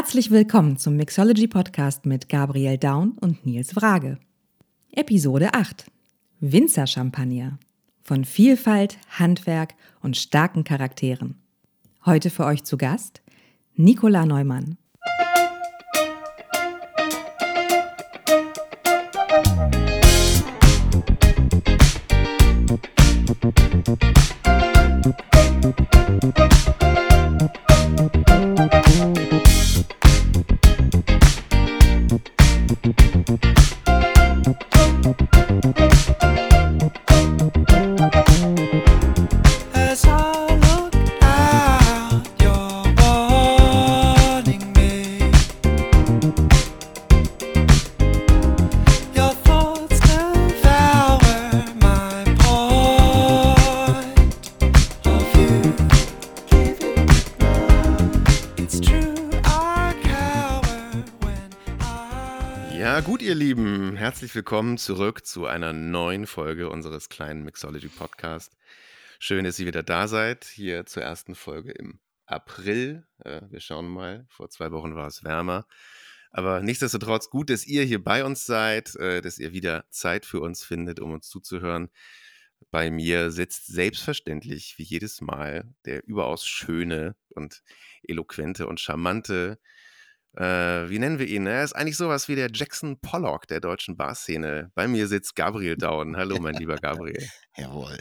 Herzlich willkommen zum Mixology Podcast mit Gabriel Daun und Nils Wrage. Episode 8. Winzer Champagner. Von Vielfalt, Handwerk und starken Charakteren. Heute für euch zu Gast Nicola Neumann. As herzlich willkommen zurück zu einer neuen Folge unseres kleinen Mixology Podcast. Schön, dass ihr wieder da seid, hier zur ersten Folge im April. Äh, wir schauen mal, vor zwei Wochen war es wärmer. Aber nichtsdestotrotz gut, dass ihr hier bei uns seid, äh, dass ihr wieder Zeit für uns findet, um uns zuzuhören. Bei mir sitzt selbstverständlich, wie jedes Mal, der überaus schöne und eloquente und charmante äh, wie nennen wir ihn? Er ist eigentlich sowas wie der Jackson Pollock der deutschen Barszene. Bei mir sitzt Gabriel Daun. Hallo, mein lieber Gabriel. Jawohl.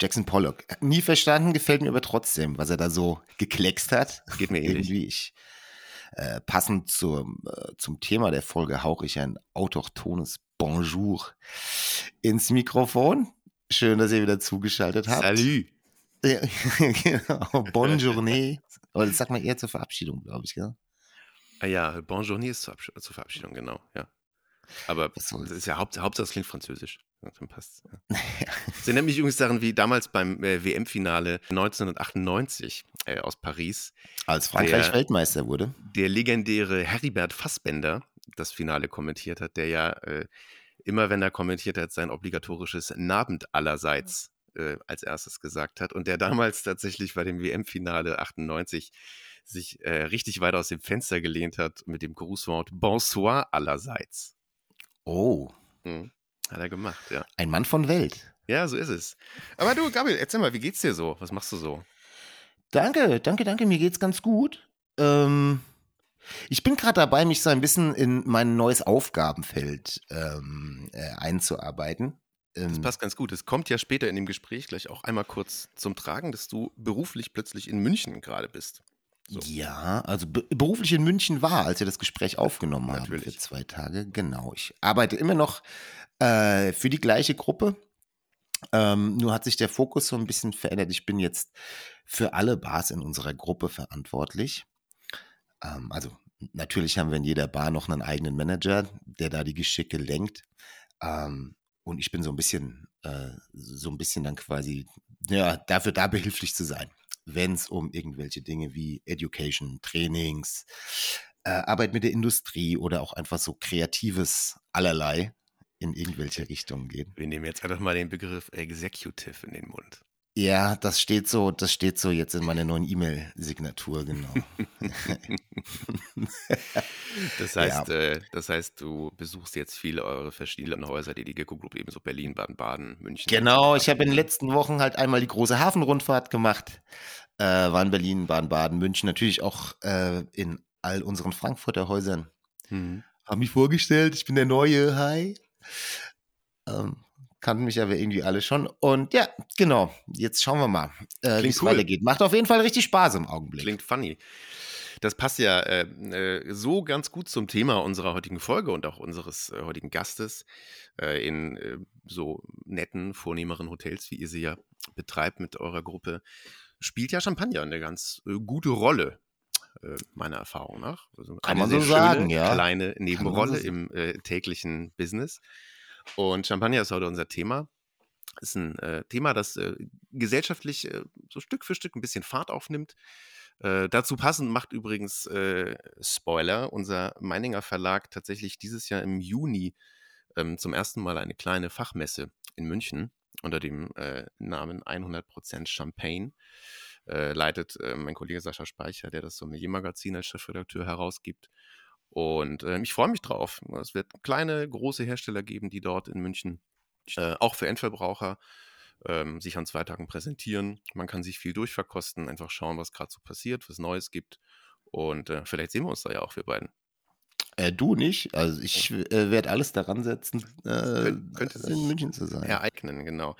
Jackson Pollock. Nie verstanden, gefällt mir aber trotzdem, was er da so gekleckst hat. Geht mir ähnlich. Irgendwie ich. Äh, passend zum, äh, zum Thema der Folge hauche ich ein autochthones Bonjour ins Mikrofon. Schön, dass ihr wieder zugeschaltet habt. Salut. Ja, genau. Bonjournée. Oder das sagt man eher zur Verabschiedung, glaube ich, gell? Ah ja, Bonjour ist zur, Absch zur Verabschiedung, genau, ja. Aber das ist ja Haupt Hauptsache, es klingt französisch. Ja, dann passt's. Ja. Das erinnert mich übrigens daran, wie damals beim äh, WM-Finale 1998 äh, aus Paris Als Frankreich Der- Weltmeister wurde. der legendäre Heribert Fassbender das Finale kommentiert hat, der ja äh, immer, wenn er kommentiert hat, sein obligatorisches Nabend allerseits äh, als erstes gesagt hat und der damals tatsächlich bei dem WM-Finale 98 sich äh, richtig weit aus dem Fenster gelehnt hat mit dem Grußwort Bonsoir allerseits. Oh, Mhm. Hat er gemacht, ja. ein Mann von Welt. Ja, so ist es. Aber du, Gabriel, erzähl mal, wie geht's dir so? Was machst du so? Danke, danke, danke. Mir geht's ganz gut. Ähm, ich bin gerade dabei, mich so ein bisschen in mein neues Aufgabenfeld ähm, äh, einzuarbeiten. Das Ähm, passt ganz gut. Es kommt ja später in dem Gespräch gleich auch einmal kurz zum Tragen, dass du beruflich plötzlich in München gerade bist. So. Ja, also be beruflich in München war, als wir das Gespräch aufgenommen haben Natürlich. für zwei Tage. Genau. Ich arbeite immer noch äh, für die gleiche Gruppe. Ähm, nur hat sich der Fokus so ein bisschen verändert. Ich bin jetzt für alle Bars in unserer Gruppe verantwortlich. Ähm, also natürlich haben wir in jeder Bar noch einen eigenen Manager, der da die Geschicke lenkt. Ähm, und ich bin so ein bisschen, äh, so ein bisschen dann quasi, ja, dafür da behilflich zu sein, wenn es um irgendwelche Dinge wie Education, Trainings, äh, Arbeit mit der Industrie oder auch einfach so kreatives allerlei in irgendwelche Richtungen geht. Wir nehmen jetzt einfach mal den Begriff Executive in den Mund. Ja, das steht so, das steht so jetzt in meiner neuen E-Mail-Signatur, genau. Das heißt, äh, das heißt, du besuchst jetzt viele eure verschiedenen Häuser, die die Gecko Group ebenso Berlin, Baden-Baden, München. Genau, ich habe in den letzten Wochen halt einmal die große Hafenrundfahrt gemacht. Äh, war in Berlin, Baden-Baden, München, natürlich auch äh, in all unseren Frankfurter Häusern. Mhm. Hab mich vorgestellt, ich bin der Neue, hi. Ähm, kannten mich aber irgendwie alle schon. Und ja, genau, jetzt schauen wir mal, äh, wie es cool. weitergeht. Macht auf jeden Fall richtig Spaß im Augenblick. Klingt funny. Das passt ja äh, äh, so ganz gut zum Thema unserer heutigen Folge und auch unseres äh, heutigen Gastes äh, in so netten, vornehmeren Hotels, wie ihr sie ja betreibt mit eurer Gruppe. Spielt ja Champagner eine ganz gute Rolle, meiner Erfahrung nach. Also Kann eine man so schöne, sagen, ja. Kleine so Nebenrolle sagen. im äh, täglichen Business. Und Champagner ist heute unser Thema. Ist ein äh, Thema, das äh, gesellschaftlich äh, so Stück für Stück ein bisschen Fahrt aufnimmt. Äh, dazu passend macht übrigens äh, Spoiler unser Meininger Verlag tatsächlich dieses Jahr im Juni ähm, zum ersten Mal eine kleine Fachmesse in München unter dem äh, Namen 100% Champagne. leitet äh, mein Kollege Sascha Speicher, der das Sommelier-Magazin als Chefredakteur herausgibt. Und äh, ich freue mich drauf. Es wird kleine, große Hersteller geben, die dort in München äh, auch für Endverbraucher ähm, sich an zwei Tagen präsentieren. Man kann sich viel durchverkosten, einfach schauen, was gerade so passiert, was Neues gibt. Und äh, vielleicht sehen wir uns da ja auch, wir beiden. Äh, du nicht. Also ich äh, werde alles daran setzen, äh, Könnt- könnte in München zu sein. Ereignen, genau.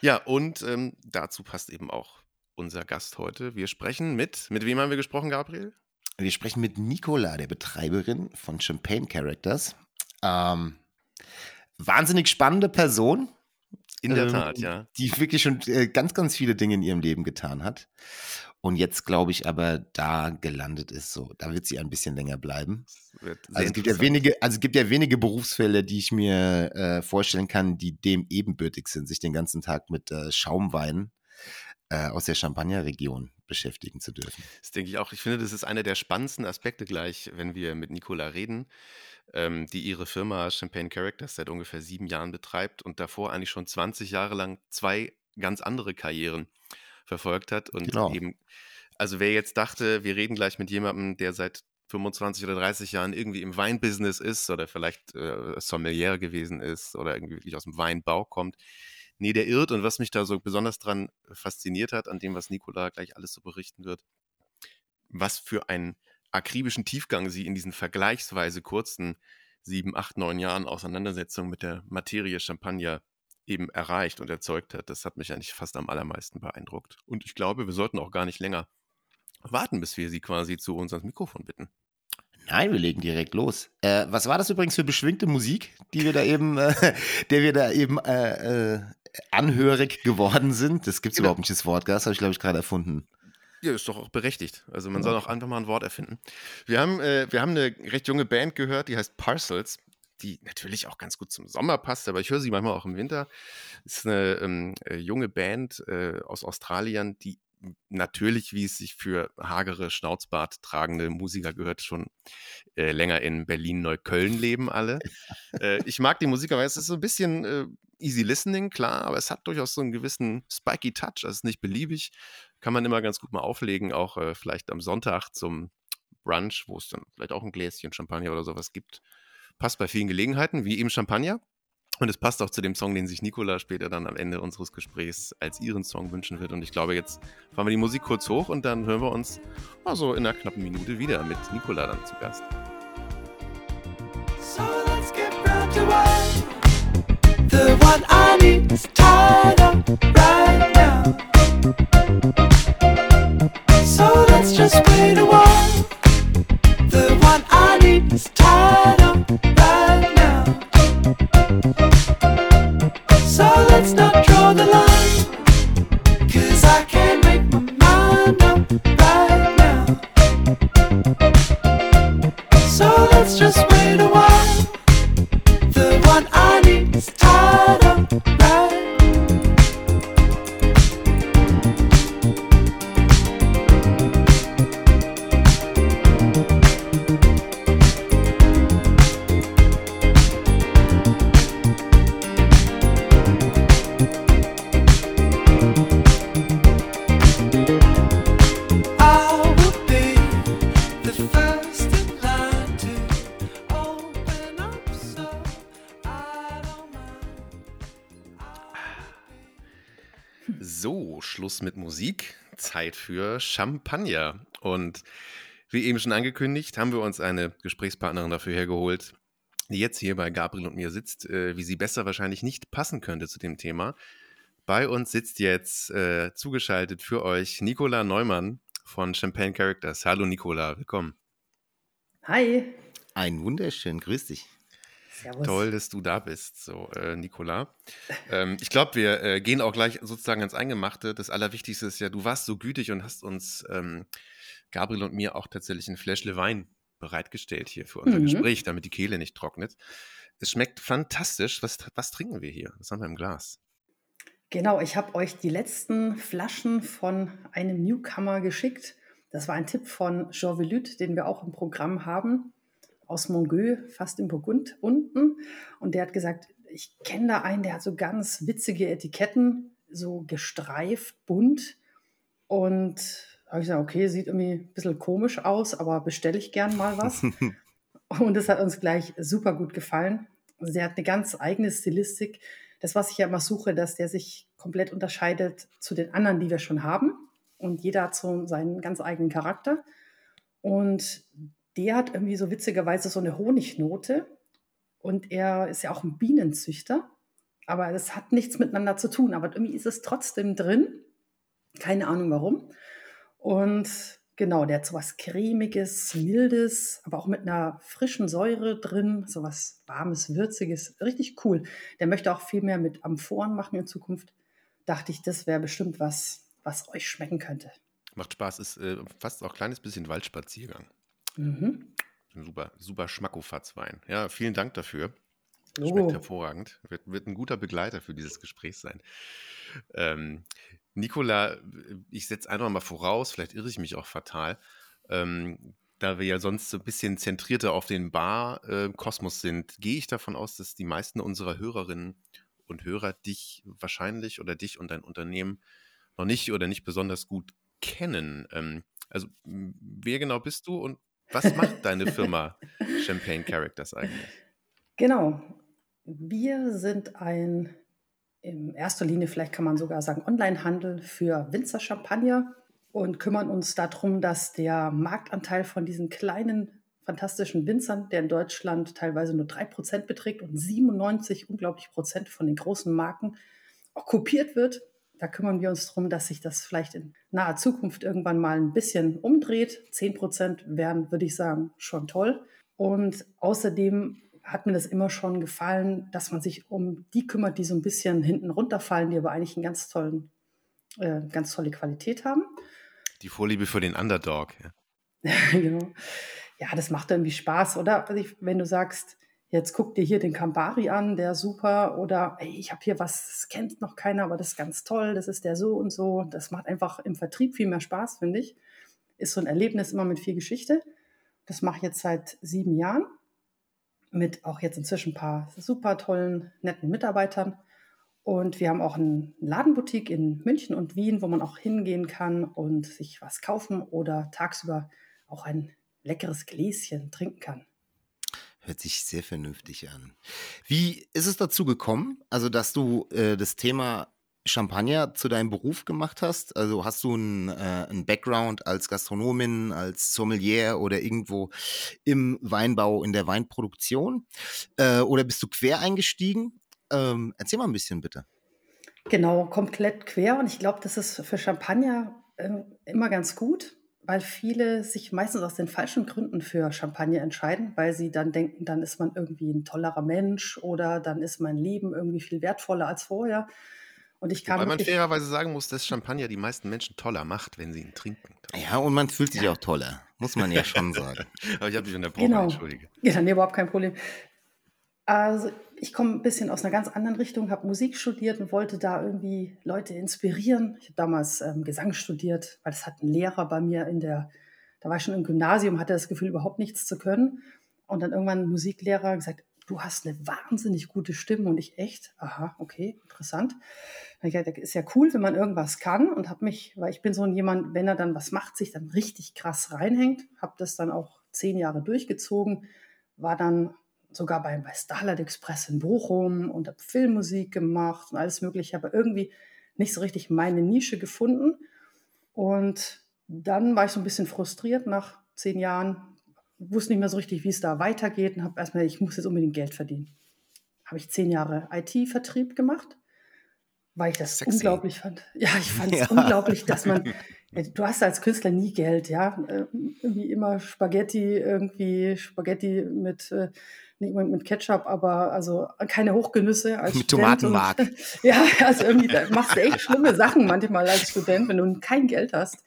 Ja, und ähm, dazu passt eben auch unser Gast heute. Wir sprechen mit, mit wem haben wir gesprochen, Gabriel? Wir sprechen mit Nicola, der Betreiberin von Champagne Characters. Ähm, wahnsinnig spannende Person. In der ähm, Tat, ja. Die wirklich schon äh, ganz, ganz viele Dinge in ihrem Leben getan hat. Und jetzt, glaube ich, aber da gelandet ist, so, da wird sie ein bisschen länger bleiben. Also es gibt ja wenige, also es gibt ja wenige Berufsfelder, die ich mir äh, vorstellen kann, die dem ebenbürtig sind, sich den ganzen Tag mit äh, Schaumwein äh, aus der Champagner-Region beschäftigen zu dürfen. Das denke ich auch. Ich finde, das ist einer der spannendsten Aspekte gleich, wenn wir mit Nicola reden, ähm, die ihre Firma Champagne Characters seit ungefähr sieben Jahren betreibt und davor eigentlich schon 20 Jahre lang zwei ganz andere Karrieren verfolgt hat. Und Genau. eben, also wer jetzt dachte, wir reden gleich mit jemandem, der seit 25 oder 30 Jahren irgendwie im Weinbusiness ist oder vielleicht äh, Sommelier gewesen ist oder irgendwie wirklich aus dem Weinbau kommt. Nee, der irrt. Und was mich da so besonders dran fasziniert hat, an dem, was Nicola gleich alles so berichten wird, was für einen akribischen Tiefgang sie in diesen vergleichsweise kurzen sieben, acht, neun Jahren Auseinandersetzung mit der Materie Champagner eben erreicht und erzeugt hat. Das hat mich eigentlich fast am allermeisten beeindruckt. Und ich glaube, wir sollten auch gar nicht länger warten, bis wir sie quasi zu uns ans Mikrofon bitten. Nein, wir legen direkt los. Äh, was war das übrigens für beschwingte Musik, die wir da eben, äh, der wir da eben äh, äh, anhörig geworden sind? Das gibt's Genau. überhaupt nicht, das Wort, das habe ich, glaube ich, gerade erfunden. Ja, ist doch auch berechtigt. Also man soll auch einfach mal ein Wort erfinden. Wir haben, äh, wir haben eine recht junge Band gehört, die heißt Parcels, die natürlich auch ganz gut zum Sommer passt, aber ich höre sie manchmal auch im Winter. ist eine ähm, äh, junge Band aus Australien, die natürlich, wie es sich für hagere, Schnauzbart tragende Musiker gehört, schon äh, länger in Berlin-Neukölln leben alle. äh, ich mag die Musik, aber es ist so ein bisschen äh, easy listening, klar, aber es hat durchaus so einen gewissen spiky Touch, also es ist nicht beliebig kann man immer ganz gut mal auflegen, auch äh, vielleicht am Sonntag zum Brunch, wo es dann vielleicht auch ein Gläschen Champagner oder sowas gibt. Passt bei vielen Gelegenheiten, wie eben Champagner. Und es passt auch zu dem Song, den sich Nicola später dann am Ende unseres Gesprächs als ihren Song wünschen wird. Und ich glaube, jetzt fahren wir die Musik kurz hoch und dann hören wir uns also in einer knappen Minute wieder mit Nicola dann zu Gast. So let's get round to one. The one I need is tied up right now. Champagner. Und wie eben schon angekündigt, haben wir uns eine Gesprächspartnerin dafür hergeholt, die jetzt hier bei Gabriel und mir sitzt, äh, wie sie besser wahrscheinlich nicht passen könnte zu dem Thema. Bei uns sitzt jetzt äh, zugeschaltet für euch Nicola Neumann von Champagne Characters. Hallo Nicola, willkommen. Hi. Ein wunderschön, grüß dich. Servus. Toll, dass du da bist, so äh, Nicola. Ähm, ich glaube, wir äh, gehen auch gleich sozusagen ans Eingemachte. Das Allerwichtigste ist ja, du warst so gütig und hast uns, ähm, Gabriel und mir, auch tatsächlich ein Fläschle Wein bereitgestellt hier für unser Mhm. Gespräch, damit die Kehle nicht trocknet. Es schmeckt fantastisch. Was, was trinken wir hier? Was haben wir im Glas? Genau, ich habe euch die letzten Flaschen von einem Newcomer geschickt. Das war ein Tipp von Jean Velut, den wir auch im Programm haben, aus Mongueux, fast im Burgund unten. Und der hat gesagt, ich kenne da einen, der hat so ganz witzige Etiketten, so gestreift, bunt. Und habe ich gesagt, okay, sieht irgendwie ein bisschen komisch aus, aber bestelle ich gern mal was. Und es hat uns gleich super gut gefallen. Also der hat eine ganz eigene Stilistik. Das, was ich ja immer suche, dass der sich komplett unterscheidet zu den anderen, die wir schon haben. Und jeder hat so seinen ganz eigenen Charakter. Und der hat irgendwie so witzigerweise so eine Honignote. Und er ist ja auch ein Bienenzüchter. Aber das hat nichts miteinander zu tun. Aber irgendwie ist es trotzdem drin. Keine Ahnung warum. Und genau, der hat so was cremiges, mildes, aber auch mit einer frischen Säure drin, so was warmes, würziges, richtig cool. Der möchte auch viel mehr mit Amphoren machen in Zukunft. Dachte ich, das wäre bestimmt was, was euch schmecken könnte. Macht Spaß, ist äh, fast auch ein kleines bisschen Waldspaziergang. Mhm. Super, super Schmackofatzwein. Ja, vielen Dank dafür. Schmeckt hervorragend. Wird, wird ein guter Begleiter für dieses Gespräch sein. Ähm, Nicola, ich setze einfach mal voraus, vielleicht irre ich mich auch fatal, ähm, da wir ja sonst so ein bisschen zentrierter auf den Bar-Kosmos sind, gehe ich davon aus, dass die meisten unserer Hörerinnen und Hörer dich wahrscheinlich oder dich und dein Unternehmen noch nicht oder nicht besonders gut kennen. Ähm, also, wer genau bist du und was macht deine Firma Champagne Characters eigentlich? Genau. Wir sind ein, in erster Linie vielleicht kann man sogar sagen, Onlinehandel für Winzer Champagner und kümmern uns darum, dass der Marktanteil von diesen kleinen, fantastischen Winzern, der in Deutschland teilweise nur 3% beträgt und 97 unglaublich Prozent von den großen Marken auch kopiert wird. Da kümmern wir uns darum, dass sich das vielleicht in naher Zukunft irgendwann mal ein bisschen umdreht. 10% wären, würde ich sagen, schon toll. Und außerdem hat mir das immer schon gefallen, dass man sich um die kümmert, die so ein bisschen hinten runterfallen, die aber eigentlich einen ganz tollen, äh, ganz tolle Qualität haben. Die Vorliebe für den Underdog. Ja. genau. Ja, das macht irgendwie Spaß, oder? Also ich, wenn du sagst, jetzt guck dir hier den Campari an, der super, oder ey, ich habe hier was, das kennt noch keiner, aber das ist ganz toll, das ist der so und so. Das macht einfach im Vertrieb viel mehr Spaß, finde ich. Ist so ein Erlebnis immer mit viel Geschichte. Das mache ich jetzt seit sieben Jahren mit auch jetzt inzwischen ein paar super tollen, netten Mitarbeitern. Und wir haben auch eine Ladenboutique in München und Wien, wo man auch hingehen kann und sich was kaufen oder tagsüber auch ein leckeres Gläschen trinken kann. Hört sich sehr vernünftig an. Wie ist es dazu gekommen, also dass du äh, das Thema Champagner zu deinem Beruf gemacht hast? Also hast du einen, äh, einen Background als Gastronomin, als Sommelier oder irgendwo im Weinbau, in der Weinproduktion? Äh, oder bist du quer eingestiegen? Ähm, erzähl mal ein bisschen bitte. Genau, komplett quer. Und ich glaube, das ist für Champagner äh, immer ganz gut, weil viele sich meistens aus den falschen Gründen für Champagner entscheiden, weil sie dann denken, dann ist man irgendwie ein tollerer Mensch oder dann ist mein Leben irgendwie viel wertvoller als vorher. Und ich kam Weil man fairerweise sagen muss, dass Champagner die meisten Menschen toller macht, wenn sie ihn trinken. Ja, und man fühlt sich auch toller, muss man ja schon sagen. Aber ich habe dich unterbrochen, Genau. entschuldige. Ja, nee, überhaupt kein Problem. Also ich komme ein bisschen aus einer ganz anderen Richtung, habe Musik studiert und wollte da irgendwie Leute inspirieren. Ich habe damals ähm, Gesang studiert, weil das hat ein Lehrer bei mir in der, da war ich schon im Gymnasium, hatte das Gefühl, überhaupt nichts zu können. Und dann irgendwann ein Musiklehrer gesagt, du hast eine wahnsinnig gute Stimme und ich echt, aha, okay, interessant. Ich gesagt, ist ja cool, wenn man irgendwas kann und habe mich, weil ich bin so ein jemand, wenn er dann was macht, sich dann richtig krass reinhängt, habe das dann auch zehn Jahre durchgezogen, war dann sogar bei, bei Starlight Express in Bochum und habe Filmmusik gemacht und alles mögliche, aber irgendwie nicht so richtig meine Nische gefunden. Und dann war ich so ein bisschen frustriert nach zehn Jahren, wusste nicht mehr so richtig, wie es da weitergeht und habe erstmal, ich muss jetzt unbedingt Geld verdienen. Habe ich zehn Jahre IT-Vertrieb gemacht, weil ich das Sexy. unglaublich fand. Ja, ich fand es Ja. unglaublich, dass man, du hast als Künstler nie Geld, ja. Äh, Irgendwie immer Spaghetti, irgendwie Spaghetti mit, äh, nicht unbedingt mit Ketchup, aber also keine Hochgenüsse als Mit Student Tomatenmark. Und, ja, also irgendwie da machst du echt schlimme Sachen manchmal als Student, wenn du kein Geld hast.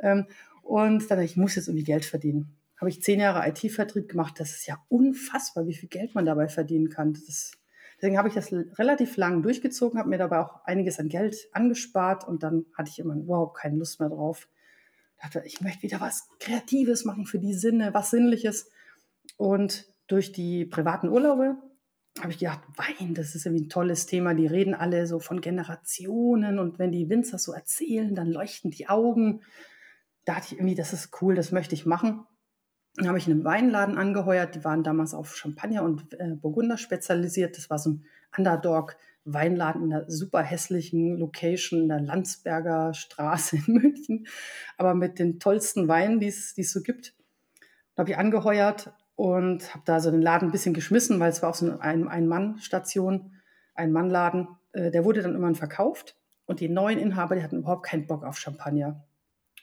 Ähm, und dann dachte ich, ich muss jetzt irgendwie Geld verdienen. Habe ich zehn Jahre IT-Vertrieb gemacht. Das ist ja unfassbar, wie viel Geld man dabei verdienen kann. Das deswegen habe ich das relativ lang durchgezogen, habe mir dabei auch einiges an Geld angespart und dann hatte ich immer überhaupt keine Lust mehr drauf. Dachte, ich möchte wieder was Kreatives machen für die Sinne, was Sinnliches. Und durch die privaten Urlaube habe ich gedacht, Wein, das ist irgendwie ein tolles Thema. Die reden alle so von Generationen und wenn die Winzer so erzählen, dann leuchten die Augen. Da dachte ich irgendwie, das ist cool, das möchte ich machen. Dann habe ich einen Weinladen angeheuert. Die waren damals auf Champagner und äh, Burgunder spezialisiert. Das war so ein Underdog-Weinladen in einer super hässlichen Location in der Landsberger Straße in München, aber mit den tollsten Weinen, die es so gibt. Da habe ich angeheuert und habe da so den Laden ein bisschen geschmissen, weil es war auch so eine Ein-Mann-Station, ein Mannladen. Äh, der wurde dann irgendwann verkauft und die neuen Inhaber, die hatten überhaupt keinen Bock auf Champagner.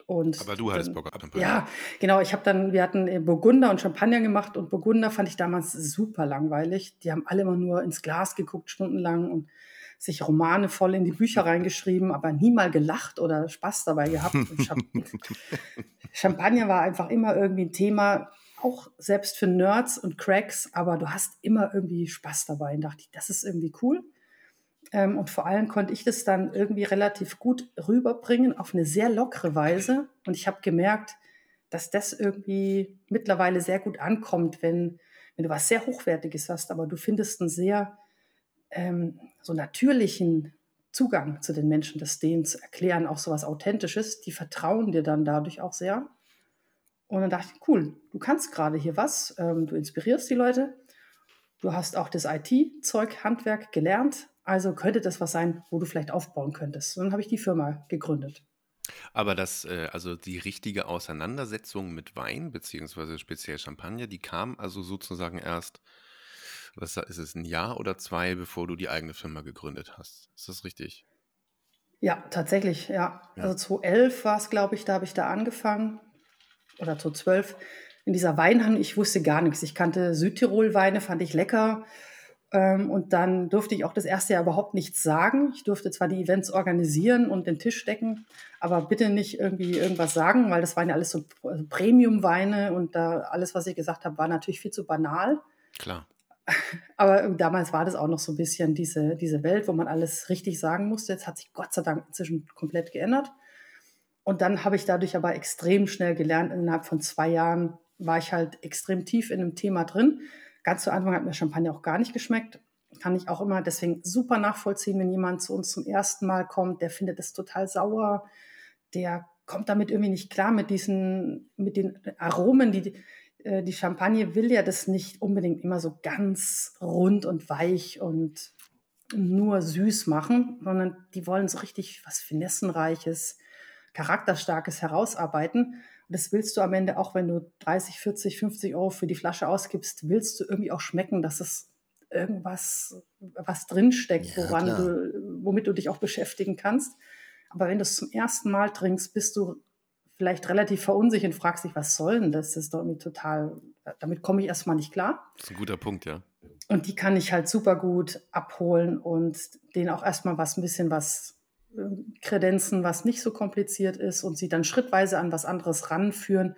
Und Aber du hattest dann- Bock auf Champagner. Ja, genau. Ich habe dann, wir hatten äh, Burgunder und Champagner gemacht und Burgunder fand ich damals super langweilig. Die haben alle immer nur ins Glas geguckt, stundenlang und sich Romane voll in die Bücher reingeschrieben, aber nie mal gelacht oder Spaß dabei gehabt. Champ Champagner war einfach immer irgendwie ein Thema, auch selbst für Nerds und Cracks, aber du hast immer irgendwie Spaß dabei. Und dachte ich, das ist irgendwie cool. Ähm, und vor allem konnte ich das dann irgendwie relativ gut rüberbringen auf eine sehr lockere Weise. Und ich habe gemerkt, dass das irgendwie mittlerweile sehr gut ankommt, wenn, wenn du was sehr Hochwertiges hast, aber du findest einen sehr ähm, so natürlichen Zugang zu den Menschen, das denen zu erklären, auch so was Authentisches. Die vertrauen dir dann dadurch auch sehr. Und dann dachte ich, cool, du kannst gerade hier was, ähm, du inspirierst die Leute, du hast auch das IT-Zeug, Handwerk gelernt, also könnte das was sein, wo du vielleicht aufbauen könntest. Und dann habe ich die Firma gegründet. Aber das, äh, also die richtige Auseinandersetzung mit Wein, beziehungsweise speziell Champagner, die kam also sozusagen erst, was ist es, ein Jahr oder zwei, bevor du die eigene Firma gegründet hast. Ist das richtig? Ja, tatsächlich, ja. Ja. Also 2011 war es, glaube ich, da habe ich da angefangen. Oder 2012. In dieser Weinhandel, ich wusste gar nichts. Ich kannte Südtirol-Weine, fand ich lecker. Ähm, und dann durfte ich auch das erste Jahr überhaupt nichts sagen. Ich durfte zwar die Events organisieren und den Tisch decken, aber bitte nicht irgendwie irgendwas sagen, weil das waren ja alles so also Premium-Weine und da alles, was ich gesagt habe, war natürlich viel zu banal. Klar. Aber damals war das auch noch so ein bisschen diese, diese Welt, wo man alles richtig sagen musste. Jetzt hat sich Gott sei Dank inzwischen komplett geändert. Und dann habe ich dadurch aber extrem schnell gelernt. Innerhalb von zwei Jahren war ich halt extrem tief in einem Thema drin. Ganz zu Anfang hat mir Champagner auch gar nicht geschmeckt. Kann ich auch immer deswegen super nachvollziehen, wenn jemand zu uns zum ersten Mal kommt, der findet das total sauer, der kommt damit irgendwie nicht klar mit diesen, mit den Aromen, die, äh, die Champagne will ja das nicht unbedingt immer so ganz rund und weich und nur süß machen, sondern die wollen so richtig was Finessenreiches, Charakterstarkes herausarbeiten. Und das willst du am Ende auch, wenn du 30, 40, 50 Euro für die Flasche ausgibst, willst du irgendwie auch schmecken, dass es irgendwas was drinsteckt, Ja, woran klar. du, womit du dich auch beschäftigen kannst. Aber wenn du es zum ersten Mal trinkst, bist du vielleicht relativ verunsichert und fragst dich, was soll denn das? Das ist doch irgendwie total, damit komme ich erstmal nicht klar. Das ist ein guter Punkt, ja. Und die kann ich halt super gut abholen und denen auch erstmal was, ein bisschen was kredenzen, was nicht so kompliziert ist und sie dann schrittweise an was anderes ranführen. Und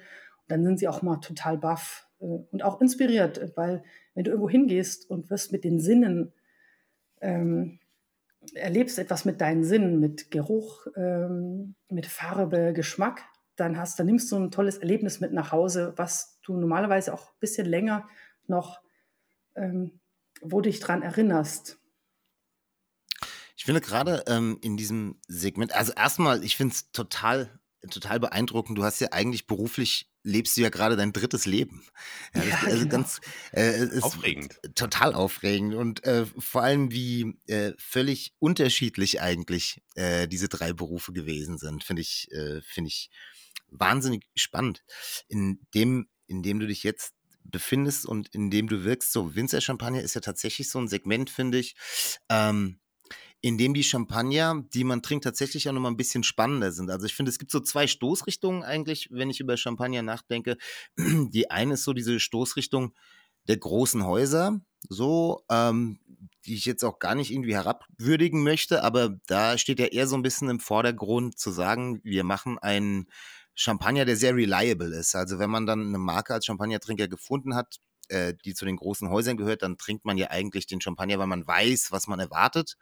dann sind sie auch mal total baff äh, und auch inspiriert, weil wenn du irgendwo hingehst und wirst mit den Sinnen, ähm, erlebst etwas mit deinen Sinnen, mit Geruch, ähm, mit Farbe, Geschmack, dann hast, dann nimmst du ein tolles Erlebnis mit nach Hause, was du normalerweise auch ein bisschen länger noch ähm, wo dich dran erinnerst. Ich finde gerade ähm, in diesem Segment, also erstmal, ich finde es total, total beeindruckend. Du hast ja eigentlich beruflich, lebst du ja gerade dein drittes Leben. Ja, Ja, also genau. ganz äh, Aufregend. Total aufregend und äh, vor allem wie äh, völlig unterschiedlich eigentlich äh, diese drei Berufe gewesen sind, finde ich, äh, finde ich wahnsinnig spannend. In dem, in dem du dich jetzt befindest und in dem du wirkst, so Winzer Champagner ist ja tatsächlich so ein Segment, finde ich, ähm, in dem die Champagner, die man trinkt, tatsächlich auch nochmal ein bisschen spannender sind. Also ich finde, es gibt so zwei Stoßrichtungen eigentlich, wenn ich über Champagner nachdenke. Die eine ist so diese Stoßrichtung der großen Häuser, so, ähm, die ich jetzt auch gar nicht irgendwie herabwürdigen möchte, aber da steht ja eher so ein bisschen im Vordergrund zu sagen, wir machen einen Champagner, der sehr reliable ist. Also wenn man dann eine Marke als Champagnertrinker gefunden hat, äh, die zu den großen Häusern gehört, dann trinkt man ja eigentlich den Champagner, weil man weiß, was man erwartet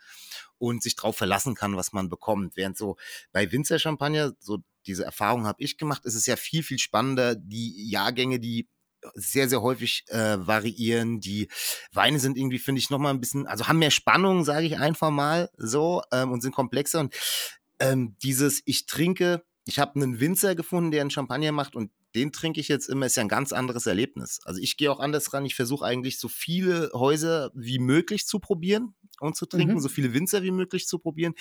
und sich darauf verlassen kann, was man bekommt. Während so bei Winzer Champagner, so diese Erfahrung habe ich gemacht, ist es ja viel, viel spannender, die Jahrgänge, die sehr, sehr häufig äh, variieren. Die Weine sind irgendwie, finde ich, nochmal ein bisschen, also haben mehr Spannung, sage ich einfach mal so, ähm, und sind komplexer. Und ähm, dieses, ich trinke, ich habe einen Winzer gefunden, der einen Champagner macht und den trinke ich jetzt immer, ist ja ein ganz anderes Erlebnis. Also ich gehe auch anders ran. Ich versuche eigentlich so viele Häuser wie möglich zu probieren und zu trinken, Mhm. so viele Winzer wie möglich zu probieren.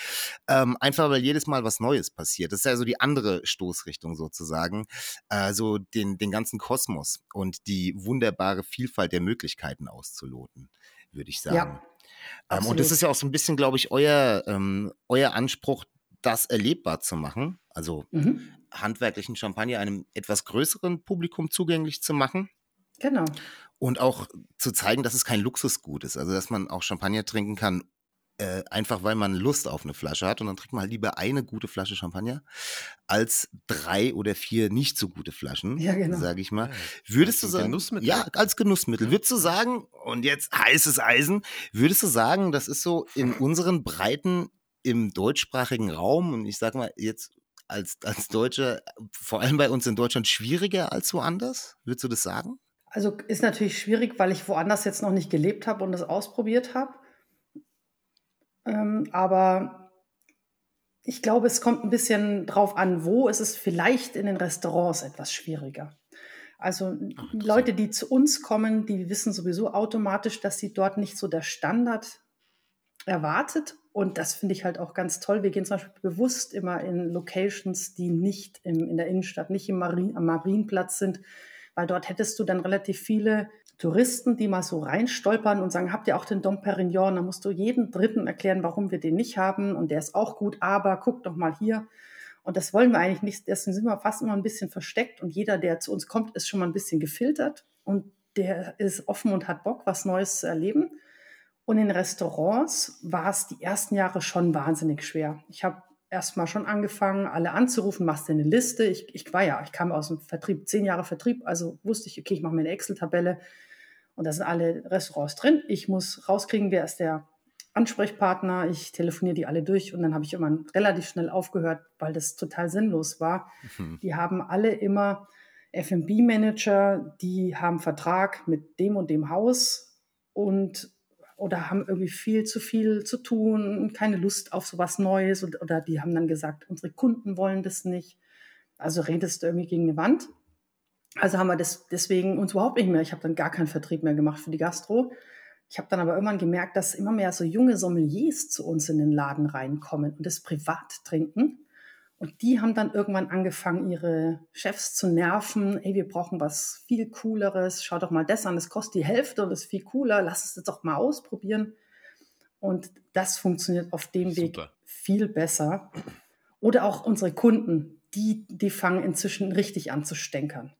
Ähm, einfach weil jedes Mal was Neues passiert. Das ist ja so die andere Stoßrichtung sozusagen. Äh, so den, den ganzen Kosmos und die wunderbare Vielfalt der Möglichkeiten auszuloten, würde ich sagen. Ja, Ähm, und das ist ja auch so ein bisschen, glaube ich, euer, ähm, euer Anspruch, das erlebbar zu machen. Also Mhm. handwerklichen Champagner einem etwas größeren Publikum zugänglich zu machen Genau. und auch zu zeigen, dass es kein Luxusgut ist. Also, dass man auch Champagner trinken kann, äh, einfach weil man Lust auf eine Flasche hat. Und dann trinkt man halt lieber eine gute Flasche Champagner als drei oder vier nicht so gute Flaschen, Ja, genau. sage ich mal. Ja, Würdest du als ein sagen, Genussmittel. ja, als Genussmittel. Würdest du sagen, und jetzt heißes Eisen, würdest du sagen, das ist so in unseren Breiten im deutschsprachigen Raum, und ich sag mal jetzt als, als Deutsche, vor allem bei uns in Deutschland, schwieriger als woanders? Würdest du das sagen? Also ist natürlich schwierig, weil ich woanders jetzt noch nicht gelebt habe und das ausprobiert habe. Ähm, aber ich glaube, es kommt ein bisschen drauf an, wo ist es vielleicht in den Restaurants etwas schwieriger. Also interessant. Leute, die zu uns kommen, die wissen sowieso automatisch, dass sie dort nicht so der Standard erwartet. Und das finde ich halt auch ganz toll. Wir gehen zum Beispiel bewusst immer in Locations, die nicht im, in der Innenstadt, nicht im Marien, am Marienplatz sind, weil dort hättest du dann relativ viele Touristen, die mal so reinstolpern und sagen, habt ihr auch den Dom Perignon? Dann musst du jeden Dritten erklären, warum wir den nicht haben und der ist auch gut, aber guck doch mal hier. Und das wollen wir eigentlich nicht. Deswegen sind wir fast immer ein bisschen versteckt und jeder, der zu uns kommt, ist schon mal ein bisschen gefiltert und der ist offen und hat Bock, was Neues zu erleben. Und in Restaurants war es die ersten Jahre schon wahnsinnig schwer. Ich habe erst mal schon angefangen, alle anzurufen, machst dir eine Liste. Ich, ich war ja, ich kam aus dem Vertrieb, zehn Jahre Vertrieb, also wusste ich, okay, ich mache mir eine Excel-Tabelle und da sind alle Restaurants drin. Ich muss rauskriegen, wer ist der Ansprechpartner. Ich telefoniere die alle durch und dann habe ich immer relativ schnell aufgehört, weil das total sinnlos war. Die haben alle immer F&B-Manager, die haben Vertrag mit dem und dem Haus und oder haben irgendwie viel zu viel zu tun keine Lust auf sowas Neues und, oder die haben dann gesagt, unsere Kunden wollen das nicht. Also redest du irgendwie gegen eine Wand. Also haben wir das deswegen uns überhaupt nicht mehr. Ich habe dann gar keinen Vertrieb mehr gemacht für die Gastro. Ich habe dann aber irgendwann gemerkt, dass immer mehr so junge Sommeliers zu uns in den Laden reinkommen und das privat trinken. Und die haben dann irgendwann angefangen, ihre Chefs zu nerven. Ey, wir brauchen was viel Cooleres. Schau doch mal das an, das kostet die Hälfte und ist viel cooler. Lass es doch mal ausprobieren. Und das funktioniert auf dem Weg Super. viel besser. Oder auch unsere Kunden, die, die fangen inzwischen richtig an zu stänkern.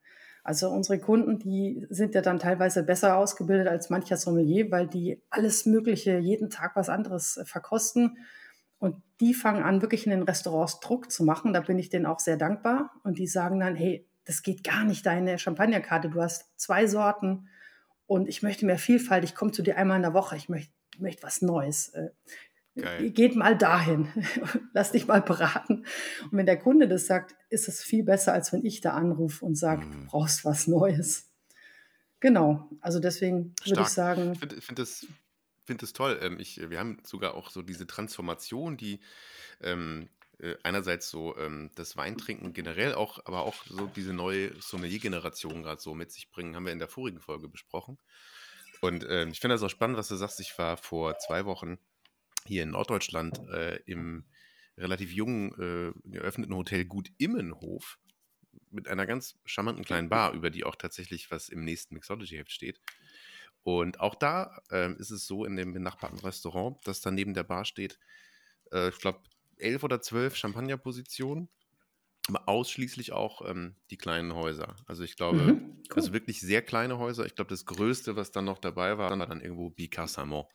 Also unsere Kunden, die sind ja dann teilweise besser ausgebildet als mancher Sommelier, weil die alles Mögliche, jeden Tag was anderes äh, verkosten. Und die fangen an, wirklich in den Restaurants Druck zu machen. Da bin ich denen auch sehr dankbar. Und die sagen dann, hey, das geht gar nicht, deine Champagnerkarte. Du hast zwei Sorten und ich möchte mehr Vielfalt. Ich komme zu dir einmal in der Woche. Ich möchte, möchte was Neues. Äh, Geil. Geht mal dahin. Lass dich mal beraten. Und wenn der Kunde das sagt, ist es viel besser, als wenn ich da anrufe und sage, Mhm. du brauchst was Neues. Genau. Also deswegen würde ich sagen, Ich finde find das, find das toll. Ähm, ich, wir haben sogar auch so diese Transformation, die ähm, äh, einerseits so ähm, das Weintrinken generell auch, aber auch so diese neue Sommelier-Generation gerade so mit sich bringen, haben wir in der vorigen Folge besprochen. Und ähm, ich finde das auch spannend, was du sagst. Ich war vor zwei Wochen hier in Norddeutschland äh, im relativ jungen äh, geöffneten Hotel Gut Immenhof mit einer ganz charmanten kleinen Bar, über die auch tatsächlich was im nächsten Mixology-Heft steht. Und auch da ähm, ist es so in dem benachbarten Restaurant, dass da neben der Bar steht, äh, ich glaube, elf oder zwölf Champagnerpositionen, aber ausschließlich auch ähm, die kleinen Häuser. Also ich glaube, Mhm, cool. also wirklich sehr kleine Häuser. Ich glaube, das Größte, was dann noch dabei war, war dann irgendwo Bicassamont,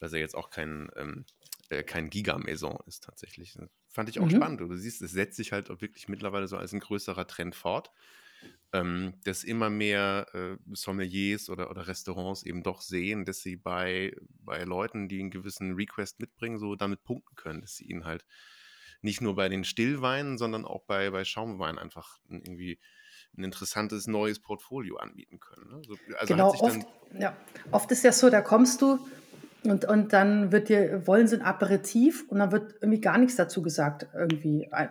was ja jetzt auch kein, ähm, äh, kein Giga-Maison ist tatsächlich. Das fand ich auch Mhm. spannend. Du siehst, es setzt sich halt auch wirklich mittlerweile so als ein größerer Trend fort ähm, dass immer mehr äh, Sommeliers oder, oder Restaurants eben doch sehen, dass sie bei, bei Leuten, die einen gewissen Request mitbringen, so damit punkten können, dass sie ihnen halt nicht nur bei den Stillweinen, sondern auch bei, bei Schaumweinen einfach irgendwie ein interessantes neues Portfolio anbieten können. Ne? So, also genau, oft, ja, oft ist ja so, da kommst du und, und dann wird dir, wollen sie ein Aperitif und dann wird irgendwie gar nichts dazu gesagt, irgendwie äh,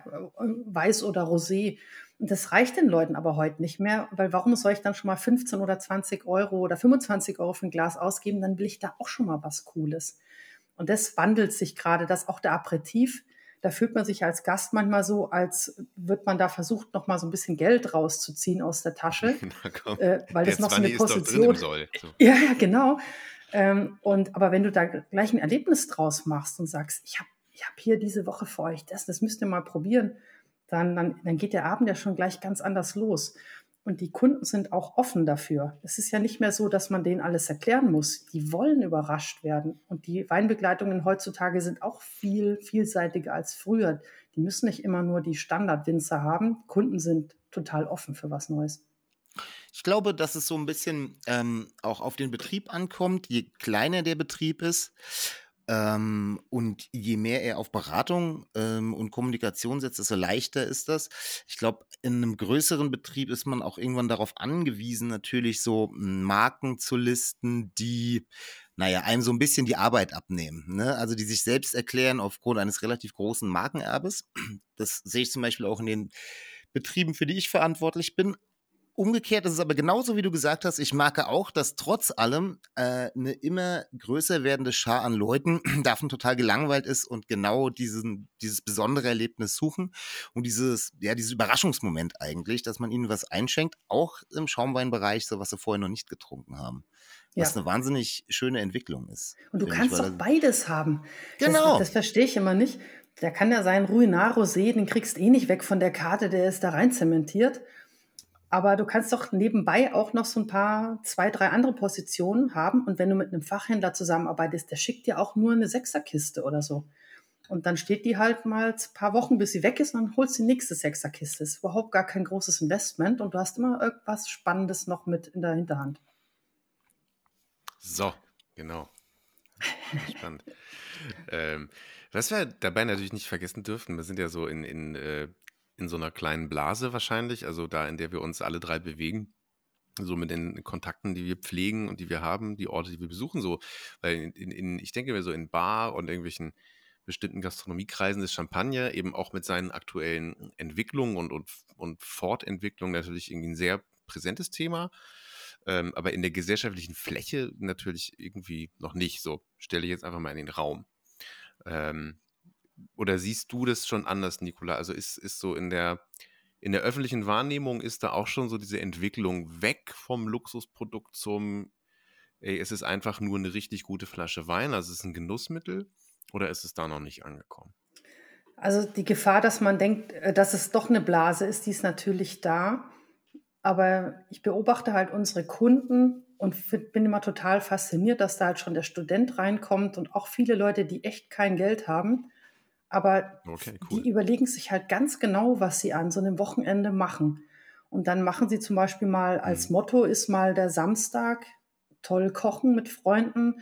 weiß oder rosé. Und das reicht den Leuten aber heute nicht mehr, weil warum soll ich dann schon mal 15 oder 20 Euro oder 25 Euro für ein Glas ausgeben? Dann will ich da auch schon mal was Cooles. Und das wandelt sich gerade, dass auch der Aperitif, da fühlt man sich als Gast manchmal so, als wird man da versucht, noch mal so ein bisschen Geld rauszuziehen aus der Tasche, komm, äh, weil das noch so eine 20 ist doch drin Position. So. ja, ja, genau. Ähm, und aber wenn du da gleich ein Erlebnis draus machst und sagst, ich habe ich hab hier diese Woche für euch das, das müsst ihr mal probieren, dann, dann, dann geht der Abend ja schon gleich ganz anders los. Und die Kunden sind auch offen dafür. Es ist ja nicht mehr so, dass man denen alles erklären muss. Die wollen überrascht werden. Und die Weinbegleitungen heutzutage sind auch viel vielseitiger als früher. Die müssen nicht immer nur die Standardwinzer haben. Kunden sind total offen für was Neues. Ich glaube, dass es so ein bisschen ähm, auch auf den Betrieb ankommt. Je kleiner der Betrieb ist ähm, und je mehr er auf Beratung ähm, und Kommunikation setzt, desto leichter ist das. Ich glaube, in einem größeren Betrieb ist man auch irgendwann darauf angewiesen, natürlich so Marken zu listen, die naja, einem so ein bisschen die Arbeit abnehmen. Ne? Also die sich selbst erklären aufgrund eines relativ großen Markenerbes. Das sehe ich zum Beispiel auch in den Betrieben, für die ich verantwortlich bin. Umgekehrt ist es aber genauso, wie du gesagt hast. Ich merke auch, dass trotz allem äh, eine immer größer werdende Schar an Leuten davon total gelangweilt ist und genau diesen, dieses besondere Erlebnis suchen und dieses, ja, dieses Überraschungsmoment eigentlich, dass man ihnen was einschenkt, auch im Schaumweinbereich, so was sie vorher noch nicht getrunken haben. Was Ja. eine wahnsinnig schöne Entwicklung ist. Und du ich, kannst doch beides haben. Genau. Das, das verstehe ich immer nicht. Der kann ja sein Ruinar Rosé, den kriegst eh nicht weg von der Karte, der ist da rein zementiert. Aber du kannst doch nebenbei auch noch so ein paar, zwei, drei andere Positionen haben. Und wenn du mit einem Fachhändler zusammenarbeitest, der schickt dir auch nur eine Sechserkiste oder so. Und dann steht die halt mal ein paar Wochen, bis sie weg ist, und dann holst du die nächste Sechserkiste. Ist überhaupt gar kein großes Investment und du hast immer irgendwas Spannendes noch mit in der Hinterhand. So, genau. Spannend. ähm, was wir dabei natürlich nicht vergessen dürfen, wir sind ja so in, in, äh, in so einer kleinen Blase wahrscheinlich, also da, in der wir uns alle drei bewegen. So mit den Kontakten, die wir pflegen und die wir haben, die Orte, die wir besuchen, so. Weil in, in, ich denke mir so in Bar und irgendwelchen bestimmten Gastronomiekreisen ist Champagner eben auch mit seinen aktuellen Entwicklungen und, und, und Fortentwicklungen natürlich irgendwie ein sehr präsentes Thema. Ähm, aber in der gesellschaftlichen Fläche natürlich irgendwie noch nicht. So stelle ich jetzt einfach mal in den Raum. Ähm, oder siehst du das schon anders, Nicola? Also ist, ist so in der, in der öffentlichen Wahrnehmung ist da auch schon so diese Entwicklung weg vom Luxusprodukt zum, ey, es einfach nur eine richtig gute Flasche Wein, also es ist ein Genussmittel oder ist es da noch nicht angekommen? Also die Gefahr, dass man denkt, äh, dass es doch eine Blase ist, die ist natürlich da. Aber ich beobachte halt unsere Kunden und bin immer total fasziniert, dass da halt schon der Student reinkommt und auch viele Leute, die echt kein Geld haben. Aber Okay, cool. die überlegen sich halt ganz genau, was sie an so einem Wochenende machen. Und dann machen sie zum Beispiel mal als Mhm. Motto ist mal der Samstag toll kochen mit Freunden.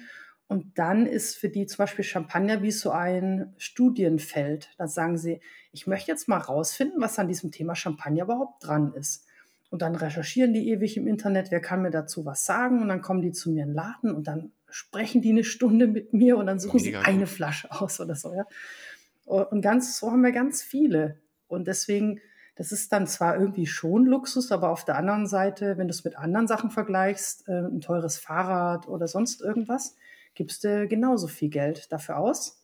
Und dann ist für die zum Beispiel Champagner wie so ein Studienfeld. Da sagen sie, ich möchte jetzt mal rausfinden, was an diesem Thema Champagner überhaupt dran ist. Und dann recherchieren die ewig im Internet, wer kann mir dazu was sagen. Und dann kommen die zu mir in den Laden und dann sprechen die eine Stunde mit mir und dann suchen Mega sie eine gut. Flasche aus oder so. Ja. Und ganz, so haben wir ganz viele. Und deswegen, das ist dann zwar irgendwie schon Luxus, aber auf der anderen Seite, wenn du es mit anderen Sachen vergleichst, äh, ein teures Fahrrad oder sonst irgendwas, gibst du genauso viel Geld dafür aus.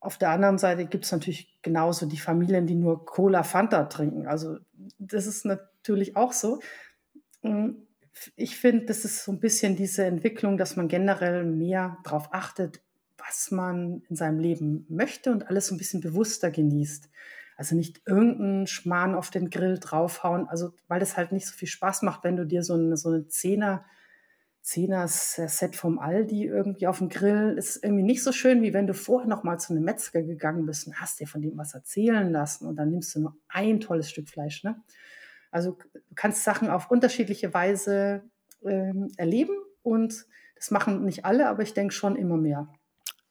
Auf der anderen Seite gibt es natürlich genauso die Familien, die nur Cola Fanta trinken. Also das ist natürlich auch so. Mm, Ich finde, das ist so ein bisschen diese Entwicklung, dass man generell mehr darauf achtet, was man in seinem Leben möchte und alles so ein bisschen bewusster genießt. Also nicht irgendeinen Schmarrn auf den Grill draufhauen, also weil das halt nicht so viel Spaß macht, wenn du dir so eine, so eine Zehner Set vom Aldi irgendwie auf dem Grill ist irgendwie nicht so schön, wie wenn du vorher noch mal zu einem Metzger gegangen bist und hast dir von dem was erzählen lassen und dann nimmst du nur ein tolles Stück Fleisch. Ne? Also du kannst Sachen auf unterschiedliche Weise ähm, erleben und das machen nicht alle, aber ich denke schon immer mehr.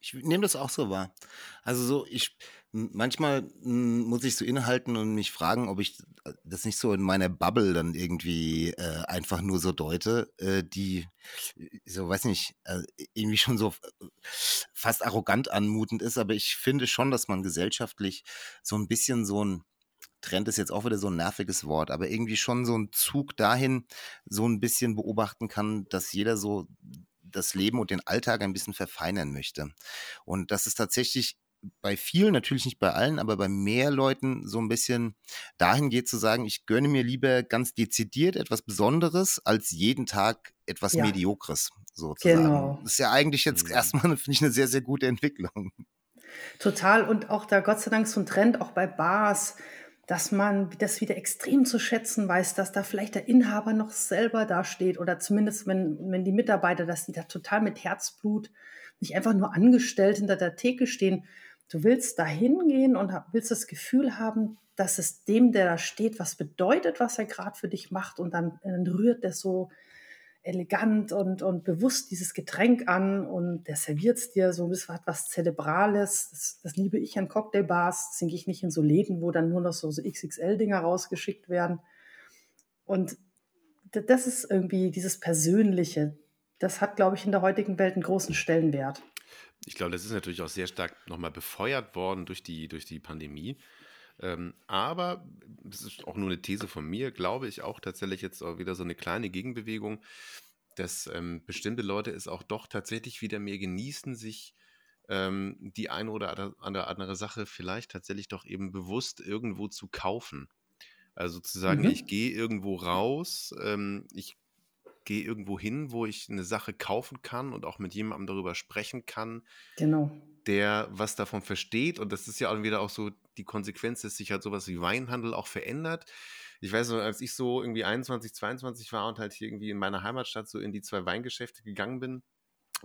Ich nehme das auch so wahr. Also so, ich manchmal muss ich so innehalten und mich fragen, ob ich das nicht so in meiner Bubble dann irgendwie äh, einfach nur so deute, äh, die so, weiß nicht, äh, irgendwie schon so äh, fast arrogant anmutend ist. Aber ich finde schon, dass man gesellschaftlich so ein bisschen so ein Trend ist jetzt auch wieder so ein nerviges Wort, aber irgendwie schon so ein Zug dahin so ein bisschen beobachten kann, dass jeder so das Leben und den Alltag ein bisschen verfeinern möchte. Und das ist tatsächlich bei vielen, natürlich nicht bei allen, aber bei mehr Leuten so ein bisschen dahin geht zu sagen, ich gönne mir lieber ganz dezidiert etwas Besonderes als jeden Tag etwas Ja. Mediokres. Sozusagen. Genau. Das ist ja eigentlich jetzt Mhm. erstmal, finde ich, eine sehr, sehr gute Entwicklung. Total und auch da Gott sei Dank so ein Trend auch bei Bars, dass man das wieder extrem zu schätzen weiß, dass da vielleicht der Inhaber noch selber dasteht oder zumindest wenn, wenn die Mitarbeiter, dass die da total mit Herzblut nicht einfach nur angestellt hinter der Theke stehen. Du willst da hingehen und willst das Gefühl haben, dass es dem, der da steht, was bedeutet, was er gerade für dich macht und dann, dann rührt der so elegant und, und bewusst dieses Getränk an und der serviert es dir so, das hat was Zelebrales. Das, das liebe ich an Cocktailbars. Deswegen gehe ich nicht in so Läden, wo dann nur noch so, so XXL-Dinger rausgeschickt werden. Und das ist irgendwie dieses Persönliche. Das hat, glaube ich, in der heutigen Welt einen großen Stellenwert. Ich glaube, das ist natürlich auch sehr stark nochmal befeuert worden durch die, durch die Pandemie. Ähm, aber, das ist auch nur eine These von mir, glaube ich auch tatsächlich jetzt auch wieder so eine kleine Gegenbewegung, dass ähm, bestimmte Leute es auch doch tatsächlich wieder mehr genießen, sich ähm, die eine oder andere- Sache vielleicht tatsächlich doch eben bewusst irgendwo zu kaufen. Also zu sagen, Mhm. ich gehe irgendwo raus, ähm, ich gehe irgendwo hin, wo ich eine Sache kaufen kann und auch mit jemandem darüber sprechen kann, Genau. der was davon versteht. Und das ist ja auch wieder auch so die Konsequenz, dass sich halt sowas wie Weinhandel auch verändert. Ich weiß noch, als ich so irgendwie 21, 22 war und halt hier irgendwie in meiner Heimatstadt so in die zwei Weingeschäfte gegangen bin,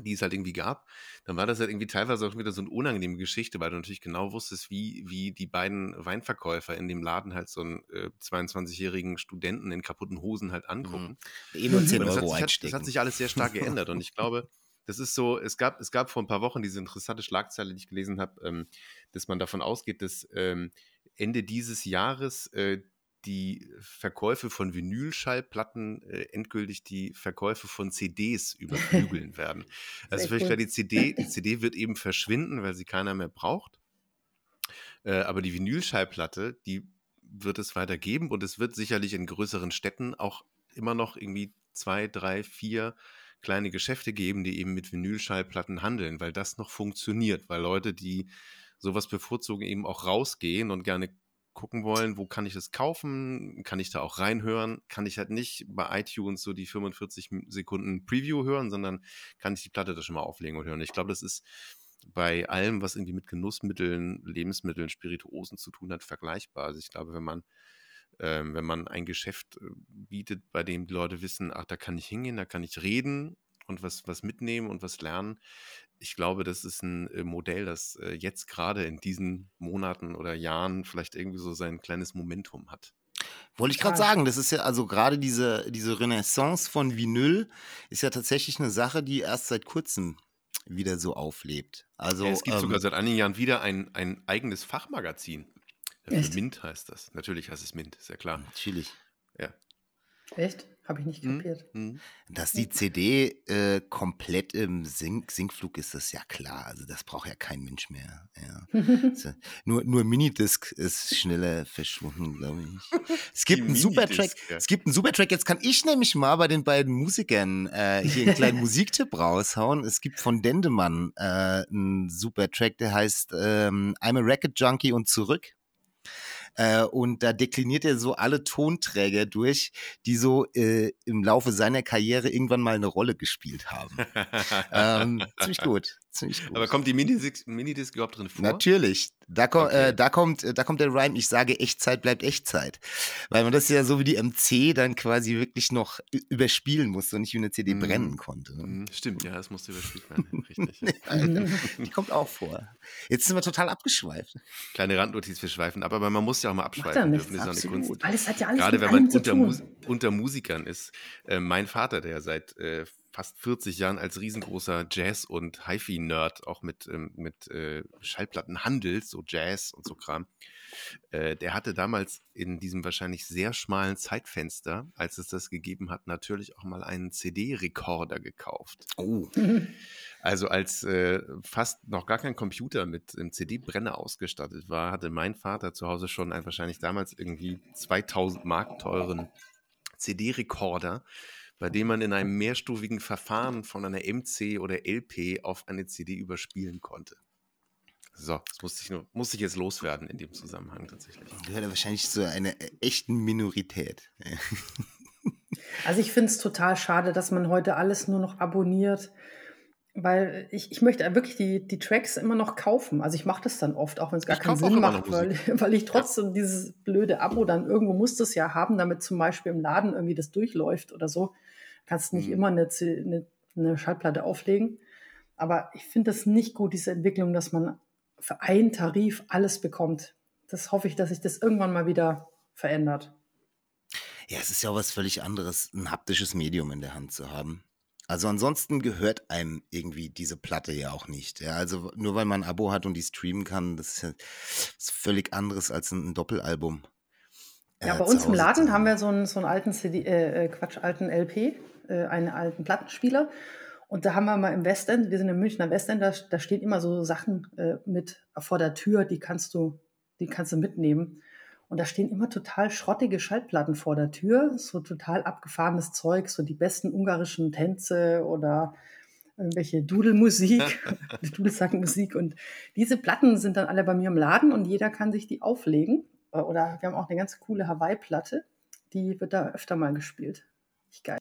die es halt irgendwie gab, dann war das halt irgendwie teilweise auch wieder so eine unangenehme Geschichte, weil du natürlich genau wusstest, wie, wie die beiden Weinverkäufer in dem Laden halt so einen äh, 22-jährigen Studenten in kaputten Hosen halt angucken. Eh nur 10 Aber das hat, Euro sich, hat, das hat sich alles sehr stark geändert. Und ich glaube, das ist so, es gab, es gab vor ein paar Wochen diese interessante Schlagzeile, die ich gelesen habe, ähm, dass man davon ausgeht, dass ähm, Ende dieses Jahres äh, die Verkäufe von Vinylschallplatten äh, endgültig die Verkäufe von CDs überflügeln werden. Also vielleicht klar, die CD, die CD wird eben verschwinden, weil sie keiner mehr braucht. Äh, aber die Vinylschallplatte, die wird es weiter geben und es wird sicherlich in größeren Städten auch immer noch irgendwie zwei, drei, vier kleine Geschäfte geben, die eben mit Vinylschallplatten handeln, weil das noch funktioniert, weil Leute, die sowas bevorzugen, eben auch rausgehen und gerne gucken wollen, wo kann ich das kaufen, kann ich da auch reinhören, kann ich halt nicht bei iTunes so die 45 Sekunden Preview hören, sondern kann ich die Platte da schon mal auflegen und hören. Ich glaube, das ist bei allem, was irgendwie mit Genussmitteln, Lebensmitteln, Spirituosen zu tun hat, vergleichbar. Also ich glaube, wenn man ähm, wenn man ein Geschäft äh, bietet, bei dem die Leute wissen, ach, da kann ich hingehen, da kann ich reden und was, was mitnehmen und was lernen. Ich glaube, das ist ein äh, Modell, das äh, jetzt gerade in diesen Monaten oder Jahren vielleicht irgendwie so sein kleines Momentum hat. Wollte ich gerade sagen, das ist ja also gerade diese, diese Renaissance von Vinyl ist ja tatsächlich eine Sache, die erst seit kurzem wieder so auflebt. Also Ja, es gibt ähm, sogar seit einigen Jahren wieder ein, ein eigenes Fachmagazin. Für Echt? Mint heißt das. Natürlich heißt es Mint, ist ja klar. natürlich. Ja. Echt? Habe ich nicht Mhm. kapiert. Mhm. Dass die CD äh, komplett im Sink Sinkflug ist, das ja klar. Also das braucht ja kein Mensch mehr. Ja. Also, nur, nur Minidisc ist schneller verschwunden, glaube ich. Es gibt einen Supertrack. Ja. Es gibt einen Supertrack. Jetzt kann ich nämlich mal bei den beiden Musikern äh, hier einen kleinen Musiktipp raushauen. Es gibt von Dendemann äh, einen Supertrack, der heißt ähm, I'm a Record Junkie und zurück. Äh, und da dekliniert er so alle Tonträger durch, die so äh, im Laufe seiner Karriere irgendwann mal eine Rolle gespielt haben. ähm, ziemlich gut. Ziemlich gut. Aber kommt die Minidisc, Minidisc überhaupt drin vor? Natürlich. Da, ko Okay. äh, da, kommt, äh, da kommt der Rhyme, ich sage, Echtzeit bleibt Echtzeit. Weil man das ja so wie die MC dann quasi wirklich noch überspielen musste und nicht wie eine CD Mhm. brennen konnte. Mhm, Stimmt, ja, das musste überspielt werden. Richtig. Alter, die kommt auch vor. Jetzt sind wir total abgeschweift. Kleine Randnotiz, wir schweifen ab, aber man muss ja auch mal ja abschweifen dürfen. Das ist ja eine absolut. Kunst. Alles hat ja alles Gerade mit wenn man unter. Mus unter Musikern ist. Äh, mein Vater, der seit äh, fast 40 Jahren als riesengroßer Jazz- und HiFi-Nerd, auch mit, ähm, mit äh, Schallplattenhandel, so Jazz und so Kram. Äh, der hatte damals in diesem wahrscheinlich sehr schmalen Zeitfenster, als es das gegeben hat, natürlich auch mal einen CD-Rekorder gekauft. Oh, Also als äh, fast noch gar kein Computer mit einem CD-Brenner ausgestattet war, hatte mein Vater zu Hause schon einen wahrscheinlich damals irgendwie 2000 Mark teuren CD-Rekorder, bei dem man in einem mehrstufigen Verfahren von einer MC oder LP auf eine CD überspielen konnte. So, das musste ich, nur, musste ich jetzt loswerden in dem Zusammenhang tatsächlich. gehört ja wahrscheinlich zu einer echten Minorität. Also ich finde es total schade, dass man heute alles nur noch abonniert, weil ich, ich möchte wirklich die, die Tracks immer noch kaufen. Also ich mache das dann oft, auch wenn es gar Ich keinen Sinn macht, weil, weil ich trotzdem dieses blöde Abo dann irgendwo muss das ja haben, damit zum Beispiel im Laden irgendwie das durchläuft oder so. Kannst nicht Mhm. immer eine, eine, eine Schallplatte auflegen. Aber ich finde das nicht gut, diese Entwicklung, dass man für einen Tarif alles bekommt. Das hoffe ich, dass sich das irgendwann mal wieder verändert. Ja, es ist ja auch was völlig anderes, ein haptisches Medium in der Hand zu haben. Also ansonsten gehört einem irgendwie diese Platte ja auch nicht. Ja, also nur weil man ein Abo hat und die streamen kann, das ist ja was völlig anderes als ein, Doppelalbum. Ja, äh, bei zu uns im Laden haben wir so einen, so einen alten CD, äh, äh, Quatsch, alten LP, äh, einen alten Plattenspieler. Und da haben wir mal im Westend, wir sind im Münchner Westend, da, da stehen immer so Sachen äh, mit vor der Tür, die kannst du, die kannst du mitnehmen. Und da stehen immer total schrottige Schallplatten vor der Tür, so total abgefahrenes Zeug, so die besten ungarischen Tänze oder irgendwelche Dudelmusik, Dudelsackmusik. Und diese Platten sind dann alle bei mir im Laden und jeder kann sich die auflegen. Äh, Oder wir haben auch eine ganz coole Hawaii-Platte, die wird da öfter mal gespielt. Echt geil.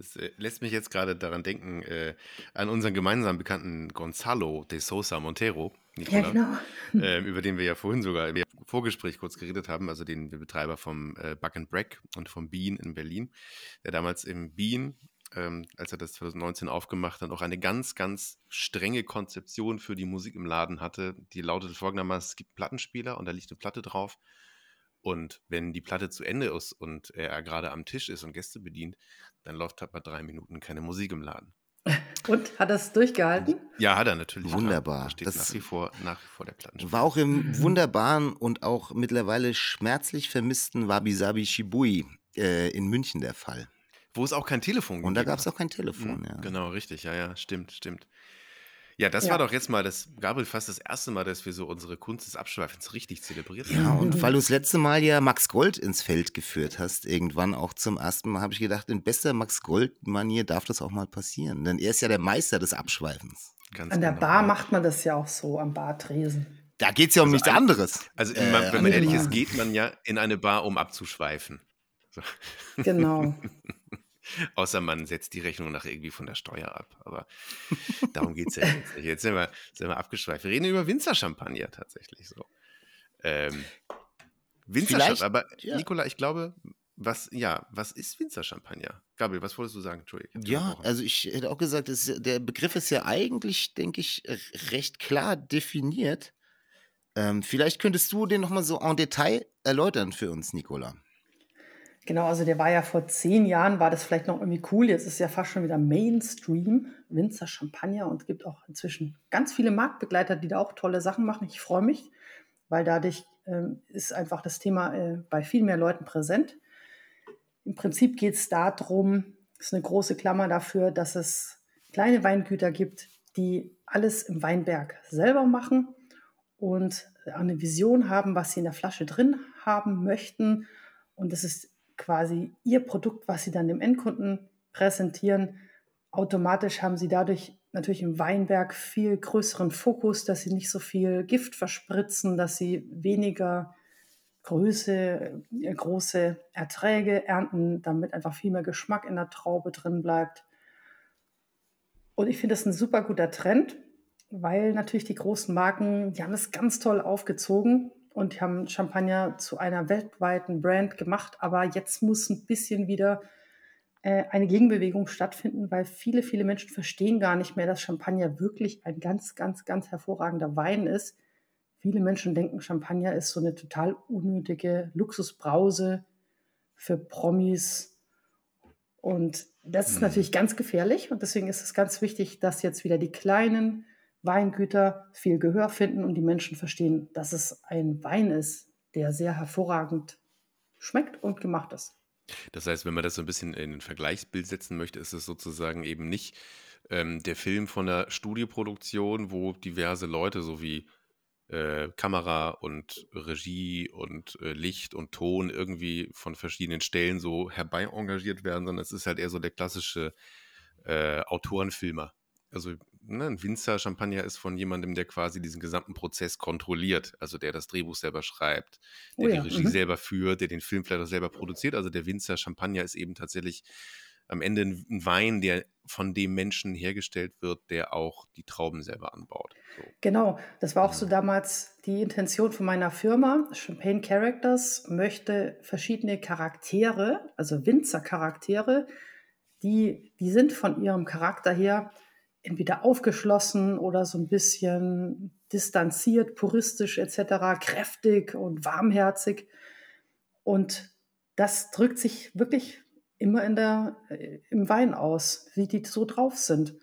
Das äh, lässt mich jetzt gerade daran denken, äh, an unseren gemeinsamen Bekannten Gonzalo de Sosa Montero, Ja, Nicola, genau. ähm, über den wir ja vorhin sogar im Vorgespräch kurz geredet haben, also den Betreiber vom äh, Buck and Break und vom Bean in Berlin, der damals im Bean, ähm, als er das 2019 aufgemacht hat, auch eine ganz, ganz strenge Konzeption für die Musik im Laden hatte. Die lautete folgendermaßen, es gibt Plattenspieler und da liegt eine Platte drauf. Und wenn die Platte zu Ende ist und er gerade am Tisch ist und Gäste bedient, dann läuft halt mal drei Minuten keine Musik im Laden. Und hat das durchgehalten? Ja, hat er natürlich. Wunderbar. Da steht Das- nach wie vor, nach wie vor der Plattenspieler. War auch im wunderbaren und auch mittlerweile schmerzlich vermissten Wabi Sabi Shibui äh, in München der Fall. Wo es auch kein Telefon Und da gab es auch kein Telefon, Mhm, ja. Genau, richtig. Ja, ja, stimmt, stimmt. Ja, das Ja. war doch jetzt mal das, Gabriel, fast das erste Mal, dass wir so unsere Kunst des Abschweifens richtig zelebriert Ja, haben. und weil du das letzte Mal ja Max Gold ins Feld geführt hast, irgendwann auch zum ersten Mal, habe ich gedacht, in bester Max Gold-Manier darf das auch mal passieren. Denn er ist ja der Meister des Abschweifens. Ganz An der genau, Bar ja. macht man das ja auch so, am Bartresen. Da geht es ja um nichts ein- anderes. Also, Äh, man, wenn man ehrlich ist, geht man ja in eine Bar, um abzuschweifen. So. Genau. Außer man setzt die Rechnung nach irgendwie von der Steuer ab. Aber darum geht es ja jetzt nicht. Jetzt sind wir, sind wir abgeschweift. Wir reden über Winzerchampagner tatsächlich so. Ähm, Winzerchampagner, aber ja. Nicola, ich glaube, was, ja, was ist Winzerchampagner? Gabriel, was wolltest du sagen? Entschuldigung. Ja, also ich hätte auch gesagt, es, ist- der Begriff ist ja eigentlich, denke ich, recht klar definiert. Ähm, vielleicht könntest du den nochmal so en Detail erläutern für uns, Nicola. Genau, also der war ja vor zehn Jahren, war das vielleicht noch irgendwie cool. Jetzt ist ja fast schon wieder Mainstream, Winzer Champagner und gibt auch inzwischen ganz viele Marktbegleiter, die da auch tolle Sachen machen. Ich freue mich, weil dadurch ähm, ist einfach das Thema äh, bei viel mehr Leuten präsent. Im Prinzip geht es darum, ist eine große Klammer dafür, dass es kleine Weingüter gibt, die alles im Weinberg selber machen und eine Vision haben, was sie in der Flasche drin haben möchten. Und das ist quasi ihr Produkt, was sie dann dem Endkunden präsentieren. Automatisch haben sie dadurch natürlich im Weinberg viel größeren Fokus, dass sie nicht so viel Gift verspritzen, dass sie weniger Größe, äh, große Erträge ernten, damit einfach viel mehr Geschmack in der Traube drin bleibt. Und ich finde das ein super guter Trend, weil natürlich die großen Marken, die haben das ganz toll aufgezogen und die haben Champagner zu einer weltweiten Brand gemacht. Aber jetzt muss ein bisschen wieder äh, eine Gegenbewegung stattfinden, weil viele, viele Menschen verstehen gar nicht mehr, dass Champagner wirklich ein ganz, ganz, ganz hervorragender Wein ist. Viele Menschen denken, Champagner ist so eine total unnötige Luxusbrause für Promis Und das ist natürlich ganz gefährlich und deswegen ist es ganz wichtig, dass jetzt wieder die kleinen Weingüter viel Gehör finden und die Menschen verstehen, dass es ein Wein ist, der sehr hervorragend schmeckt und gemacht ist. Das heißt, wenn man das so ein bisschen in ein Vergleichsbild setzen möchte, ist es sozusagen eben nicht ähm, der Film von der Studioproduktion, wo diverse Leute so wie äh, Kamera und Regie und äh, Licht und Ton irgendwie von verschiedenen Stellen so herbei engagiert werden, sondern es ist halt eher so der klassische äh, Autorenfilmer. Also ne, ein Winzer Champagner ist von jemandem, der quasi diesen gesamten Prozess kontrolliert, also der das Drehbuch selber schreibt, der Oh ja, die Regie mhm. selber führt, der den Film vielleicht auch selber produziert. Also der Winzer Champagner ist eben tatsächlich am Ende ein ein Wein, der von dem Menschen hergestellt wird, der auch die Trauben selber anbaut. So. Genau, das war auch so damals die Intention von meiner Firma. Champagne Characters möchte verschiedene Charaktere, also Winzercharaktere, die, die sind von ihrem Charakter her entweder aufgeschlossen oder so ein bisschen distanziert, puristisch etc., kräftig und warmherzig. Und das drückt sich wirklich immer in der, äh, im Wein aus, wie die so drauf sind.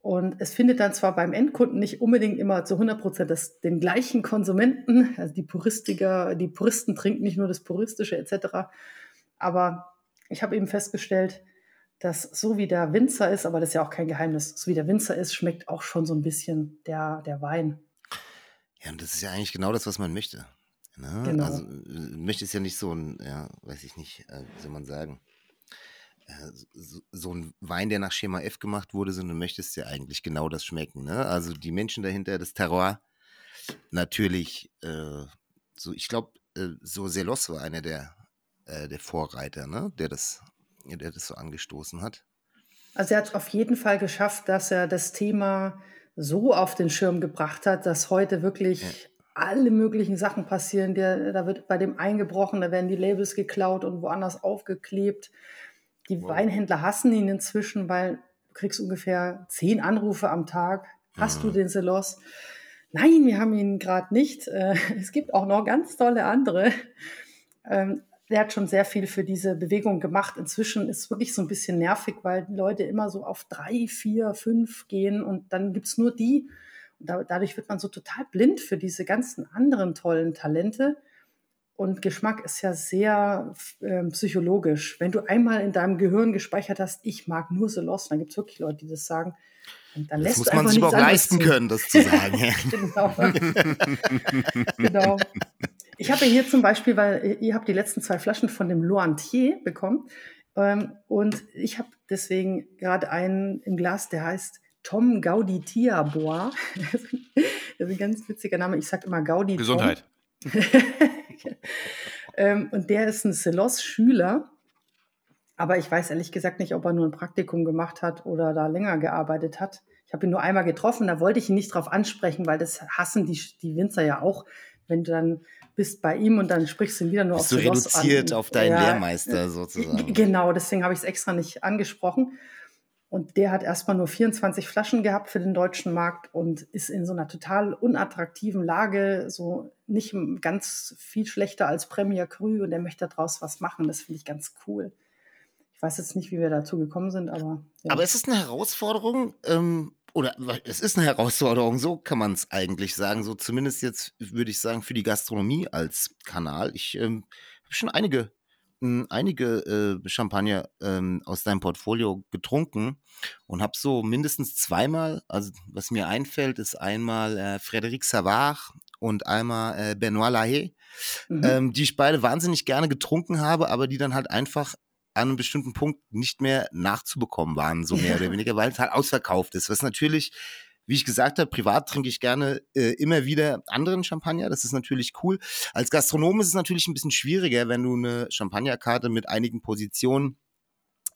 Und es findet dann zwar beim Endkunden nicht unbedingt immer zu 100 Prozent den gleichen Konsumenten, also die Puristiker, die Puristen trinken nicht nur das Puristische etc. Aber ich habe eben festgestellt, dass so wie der Winzer ist, aber das ist ja auch kein Geheimnis, so wie der Winzer ist, schmeckt auch schon so ein bisschen der, der Wein. Ja, und das ist ja eigentlich genau das, was man möchte. Ne? Genau. Also, äh, möchte es ja nicht so ein, ja, weiß ich nicht, äh, wie soll man sagen, äh, so, so ein Wein, der nach Schema F gemacht wurde, sondern du möchtest ja eigentlich genau das schmecken. Ne? Also die Menschen dahinter, das Terroir, natürlich, äh, so, ich glaube, so Selos war einer der, der Vorreiter, ne? der, das, der das so angestoßen hat. Also er hat auf jeden Fall geschafft, dass er das Thema so auf den Schirm gebracht hat, dass heute wirklich alle möglichen Sachen passieren. Der, da wird bei dem eingebrochen, da werden die Labels geklaut und woanders aufgeklebt. Die Wow. Weinhändler hassen ihn inzwischen, weil du kriegst ungefähr zehn Anrufe am Tag. Hast du den Selos? Nein, wir haben ihn gerade nicht. Äh, Es gibt auch noch ganz tolle andere. Der hat schon sehr viel für diese Bewegung gemacht. Inzwischen ist es wirklich so ein bisschen nervig, weil Leute immer so auf drei, vier, fünf gehen und dann gibt es nur die. Und da, dadurch wird man so total blind für diese ganzen anderen tollen Talente. Und Geschmack ist ja sehr ähm, psychologisch. Wenn du einmal in deinem Gehirn gespeichert hast, ich mag nur Selos, dann gibt es wirklich Leute, die das sagen. Und dann Das lässt muss man sich anderes leisten zu. können, das zu sagen. Genau. genau. Ich habe hier zum Beispiel, weil ihr habt die letzten zwei Flaschen von dem Loantier bekommen. Ähm, und ich habe deswegen gerade einen im Glas, der heißt Tom Gaudi Tiabois. das ist ein ganz witziger Name. Ich sage immer Gaudi. Gesundheit. ähm, und der ist ein Selos-Schüler. Aber ich weiß ehrlich gesagt nicht, ob er nur ein Praktikum gemacht hat oder da länger gearbeitet hat. Ich habe ihn nur einmal getroffen, da wollte ich ihn nicht drauf ansprechen, weil das hassen die, die Winzer ja auch, wenn du dann bist bei ihm und dann sprichst du ihn wieder nur Bist auf du reduziert an. auf deinen Ja, Lehrmeister sozusagen. Genau, deswegen habe ich es extra nicht angesprochen. Und der hat erstmal nur 24 Flaschen gehabt für den deutschen Markt und ist in so einer total unattraktiven Lage, so nicht ganz viel schlechter als Premier Cru und er möchte daraus was machen. Das finde ich ganz cool. Ich weiß jetzt nicht, wie wir dazu gekommen sind, aber. Ja. Aber es ist eine Herausforderung, ähm, oder es ist eine Herausforderung, so kann man es eigentlich sagen. So zumindest jetzt würde ich sagen, für die Gastronomie als Kanal. Ich ähm, habe schon einige, mh, einige äh, Champagner ähm, aus deinem Portfolio getrunken und habe so mindestens zweimal, also was mir einfällt, ist einmal äh, Frédéric Savard und einmal äh, Benoit Lahaye, Mhm. ähm, die ich beide wahnsinnig gerne getrunken habe, aber die dann halt einfach an einem bestimmten Punkt nicht mehr nachzubekommen waren, so mehr Ja. oder weniger, weil es halt ausverkauft ist. Was natürlich, wie ich gesagt habe, privat trinke ich gerne äh, immer wieder anderen Champagner. Das ist natürlich cool. Als Gastronom ist es natürlich ein bisschen schwieriger, wenn du eine Champagnerkarte mit einigen Positionen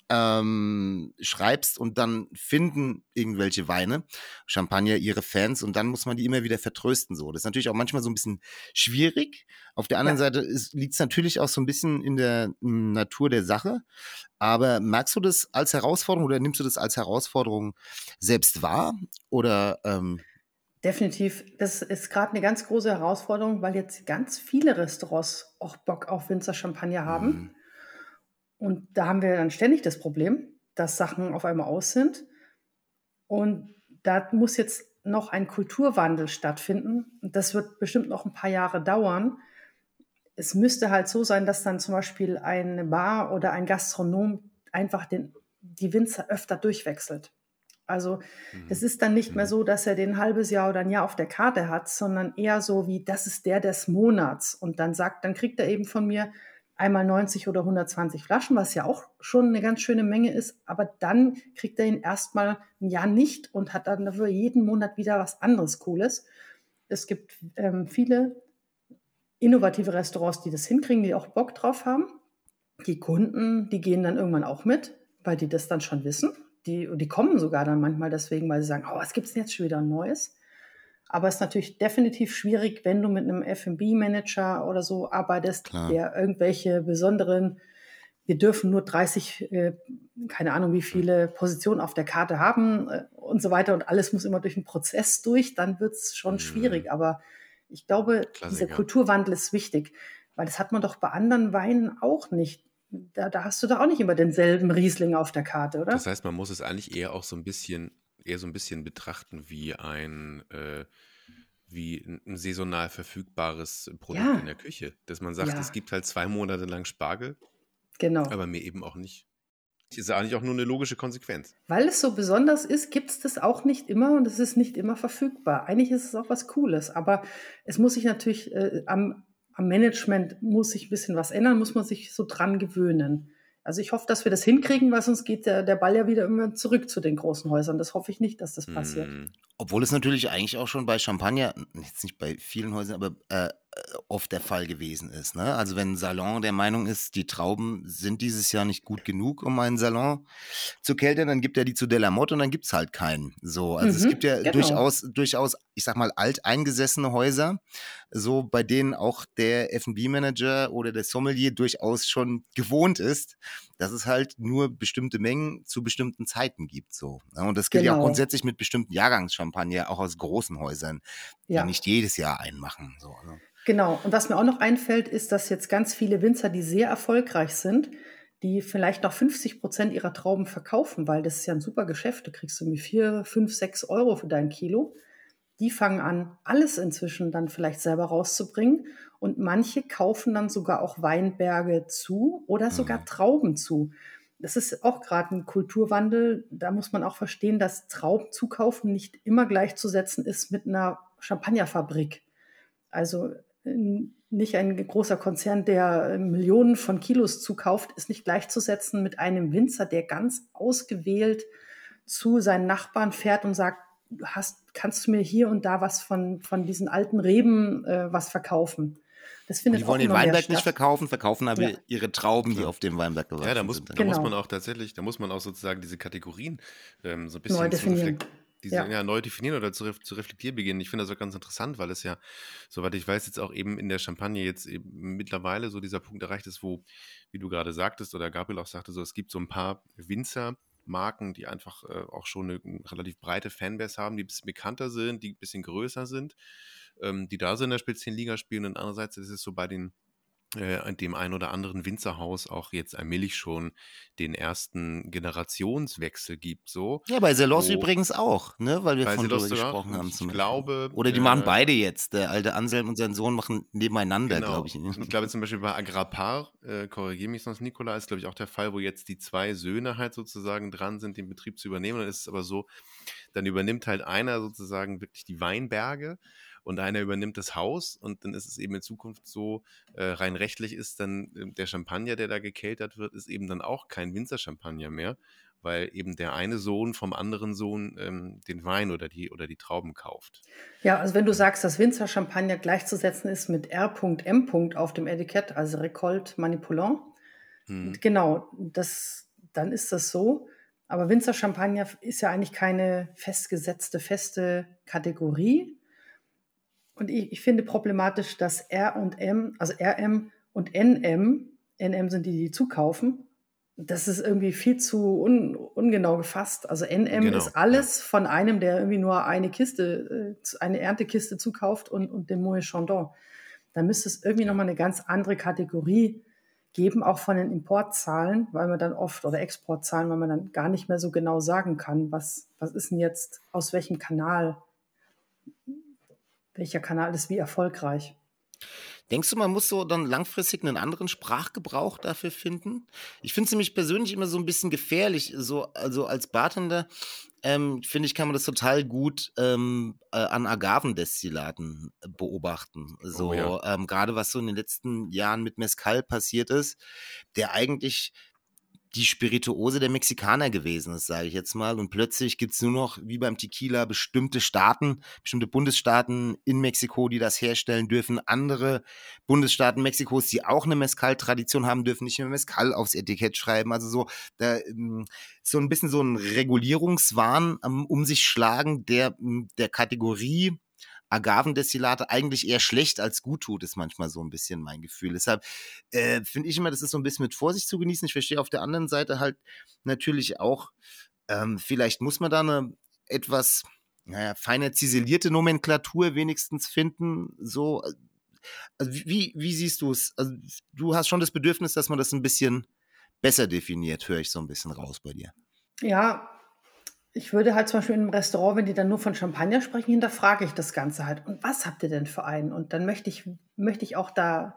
ähm, schreibst und dann finden irgendwelche Weine, Champagner ihre Fans und dann muss man die immer wieder vertrösten. So, das ist natürlich auch manchmal so ein bisschen schwierig. Auf der anderen Ja. Seite liegt es natürlich auch so ein bisschen in der m, Natur der Sache. Aber merkst du das als Herausforderung oder nimmst du das als Herausforderung selbst wahr? Oder ähm, Definitiv. Das ist gerade eine ganz große Herausforderung, weil jetzt ganz viele Restaurants auch Bock auf Winzer Champagner haben. Mhm. Und da haben wir dann ständig das Problem, dass Sachen auf einmal aus sind. Und da muss jetzt noch ein Kulturwandel stattfinden. Und das wird bestimmt noch ein paar Jahre dauern. Es müsste halt so sein, dass dann zum Beispiel eine Bar oder ein Gastronom einfach den, die Winzer öfter durchwechselt. Also es ist dann nicht mehr so, dass er den halbes Jahr oder ein Jahr auf der Karte hat, sondern eher so wie, das ist der des Monats. Und dann sagt, dann kriegt er eben von mir einmal 90 oder 120 Flaschen, was ja auch schon eine ganz schöne Menge ist. Aber dann kriegt er ihn erstmal ein Jahr nicht und hat dann dafür jeden Monat wieder was anderes Cooles. Es gibt ähm, viele innovative Restaurants, die das hinkriegen, die auch Bock drauf haben. Die Kunden, die gehen dann irgendwann auch mit, weil die das dann schon wissen. Die, die kommen sogar dann manchmal deswegen, weil sie sagen, oh, was gibt es denn jetzt schon wieder Neues? Aber es ist natürlich definitiv schwierig, wenn du mit einem F&B-Manager oder so arbeitest, Klar. der irgendwelche besonderen, wir dürfen nur 30, äh, keine Ahnung, wie viele Positionen auf der Karte haben äh, und so weiter und alles muss immer durch einen Prozess durch, dann wird es schon Mhm. schwierig. Aber ich glaube, dieser Klassiker. Kulturwandel ist wichtig, weil das hat man doch bei anderen Weinen auch nicht. Da, da hast du doch auch nicht immer denselben Riesling auf der Karte, oder? Das heißt, man muss es eigentlich eher auch so ein bisschen, eher so ein bisschen betrachten wie ein, äh, wie ein, saisonal verfügbares Produkt Ja. in der Küche. Dass man sagt, Ja. es gibt halt zwei Monate lang Spargel, genau. aber mir eben auch nicht. Ist eigentlich auch nur eine logische Konsequenz. Weil es so besonders ist, gibt es das auch nicht immer und es ist nicht immer verfügbar. Eigentlich ist es auch was Cooles, aber es muss sich natürlich äh, am, am Management muss sich ein bisschen was ändern, muss man sich so dran gewöhnen. Also ich hoffe, dass wir das hinkriegen, weil sonst geht der, der Ball ja wieder immer zurück zu den großen Häusern. Das hoffe ich nicht, dass das passiert. Hm. Obwohl es natürlich eigentlich auch schon bei Champagner, jetzt nicht bei vielen Häusern, aber äh, oft der Fall gewesen ist. Ne? Also wenn ein Salon der Meinung ist, die Trauben sind dieses Jahr nicht gut genug, um einen Salon zu keltern, dann gibt er die zu Delamotte und dann gibt es halt keinen. So, also es Mhm, gibt ja genau. durchaus, durchaus, ich sag mal, alteingesessene Häuser, so bei denen auch der F&B-Manager oder der Sommelier durchaus schon gewohnt ist, dass es halt nur bestimmte Mengen zu bestimmten Zeiten gibt. So. ne? Und das gilt ja auch Genau. grundsätzlich mit bestimmten Jahrgangschampagner, auch aus großen Häusern, die ja Ja. nicht jedes Jahr einmachen. So, ne? Genau. Und was mir auch noch einfällt, ist, dass jetzt ganz viele Winzer, die sehr erfolgreich sind, die vielleicht noch 50 Prozent ihrer Trauben verkaufen, weil das ist ja ein super Geschäft. Du kriegst irgendwie vier, fünf, sechs Euro für dein Kilo. Die fangen an, alles inzwischen dann vielleicht selber rauszubringen. Und manche kaufen dann sogar auch Weinberge zu oder sogar Mhm. Trauben zu. Das ist auch gerade ein Kulturwandel. Da muss man auch verstehen, dass Trauben zukaufen nicht immer gleichzusetzen ist mit einer Champagnerfabrik. Also äh, nicht ein großer Konzern, der äh, Millionen von Kilos zukauft, ist nicht gleichzusetzen mit einem Winzer, der ganz ausgewählt zu seinen Nachbarn fährt und sagt, "Du hast, kannst du mir hier und da was von, von diesen alten Reben äh, was verkaufen? Das findet Die wollen den Weinberg nicht verkaufen, verkaufen aber Ja. ihre Trauben, die Klar. auf dem Weinberg gewachsen Ja, da muss, sind. da Genau. muss man auch tatsächlich, da muss man auch sozusagen diese Kategorien ähm, so ein bisschen Neu zu definieren. diese, ja. Ja. neu definieren oder zu, zu reflektieren beginnen. Ich finde das auch ganz interessant, weil es ja, soweit ich weiß, jetzt auch eben in der Champagne jetzt eben mittlerweile so dieser Punkt erreicht ist, wo, wie du gerade sagtest oder Gabriel auch sagte, so es gibt so ein paar Winzermarken, die einfach äh, auch schon eine, relativ breite Fanbase haben, die ein bisschen bekannter sind, die ein bisschen größer sind, ähm, die da so in der speziellen Liga spielen. Und andererseits ist es so bei den äh, dem ein oder anderen Winzerhaus auch jetzt allmählich schon den ersten Generationswechsel gibt. So. Ja, bei Selos übrigens auch, ne? weil wir von drüber gesprochen haben. Ich glaube, Oder die äh, machen beide jetzt. Der alte Anselm und sein Sohn machen nebeneinander, Genau. glaube ich. Ich glaube zum Beispiel bei Agrapar, äh, korrigiere mich sonst Nikola, ist glaube ich auch der Fall, wo jetzt die zwei Söhne halt sozusagen dran sind, den Betrieb zu übernehmen. Dann ist es aber so, dann übernimmt halt einer sozusagen wirklich die Weinberge und einer übernimmt das Haus und dann ist es eben in Zukunft so, äh, rein rechtlich ist dann äh, der Champagner, der da gekeltert wird, ist eben dann auch kein Winzerchampagner mehr, weil eben der eine Sohn vom anderen Sohn ähm, den Wein oder die, oder die Trauben kauft. Ja, also wenn du sagst, dass Winzer Champagner gleichzusetzen ist mit R.M. auf dem Etikett, also Recolte Manipulant, Hm. genau, das, dann ist das so. Aber Winzer Champagner ist ja eigentlich keine festgesetzte, feste Kategorie. Und ich, ich finde problematisch, dass R und M, also RM und NM, NM sind die, die zukaufen, das ist irgendwie viel zu un, ungenau gefasst. Also NM Genau, ist alles von einem, der irgendwie nur eine Kiste, äh, eine Erntekiste zukauft und, und dem Moet Chandon. Da müsste es irgendwie nochmal eine ganz andere Kategorie geben, auch von den Importzahlen, weil man dann oft oder Exportzahlen, weil man dann gar nicht mehr so genau sagen kann, was, was ist denn jetzt aus welchem Kanal, welcher Kanal ist wie erfolgreich. Denkst du, man muss so dann langfristig einen anderen Sprachgebrauch dafür finden? Ich finde es nämlich persönlich immer so ein bisschen gefährlich. So, also als Bartender ähm, finde ich, kann man das total gut ähm, äh, an Agavendestillaten beobachten. So, Oh ja. ähm, gerade was so in den letzten Jahren mit Mezcal passiert ist, der eigentlich die Spirituose der Mexikaner gewesen ist, sage ich jetzt mal. Und plötzlich gibt es nur noch, wie beim Tequila, bestimmte Staaten, bestimmte Bundesstaaten in Mexiko, die das herstellen dürfen. Andere Bundesstaaten Mexikos, die auch eine Mezcal-Tradition haben, dürfen nicht mehr Mezcal aufs Etikett schreiben. Also so, da, ähm, so ein bisschen so ein Regulierungswahn ähm, um sich schlagen, der der Kategorie Agavendestillate eigentlich eher schlecht als gut tut, ist manchmal so ein bisschen mein Gefühl. Deshalb äh, finde ich immer, das ist so ein bisschen mit Vorsicht zu genießen. Ich verstehe auf der anderen Seite halt natürlich auch, ähm, vielleicht muss man da eine etwas naja, feiner ziselierte Nomenklatur wenigstens finden. So, also wie, wie siehst du es? Also, du hast schon das Bedürfnis, dass man das ein bisschen besser definiert, höre ich so ein bisschen raus bei dir. Ja, ich würde halt zum Beispiel in einem Restaurant, wenn die dann nur von Champagner sprechen, hinterfrage ich das Ganze halt. Und was habt ihr denn für einen? Und dann möchte ich, möchte ich auch da,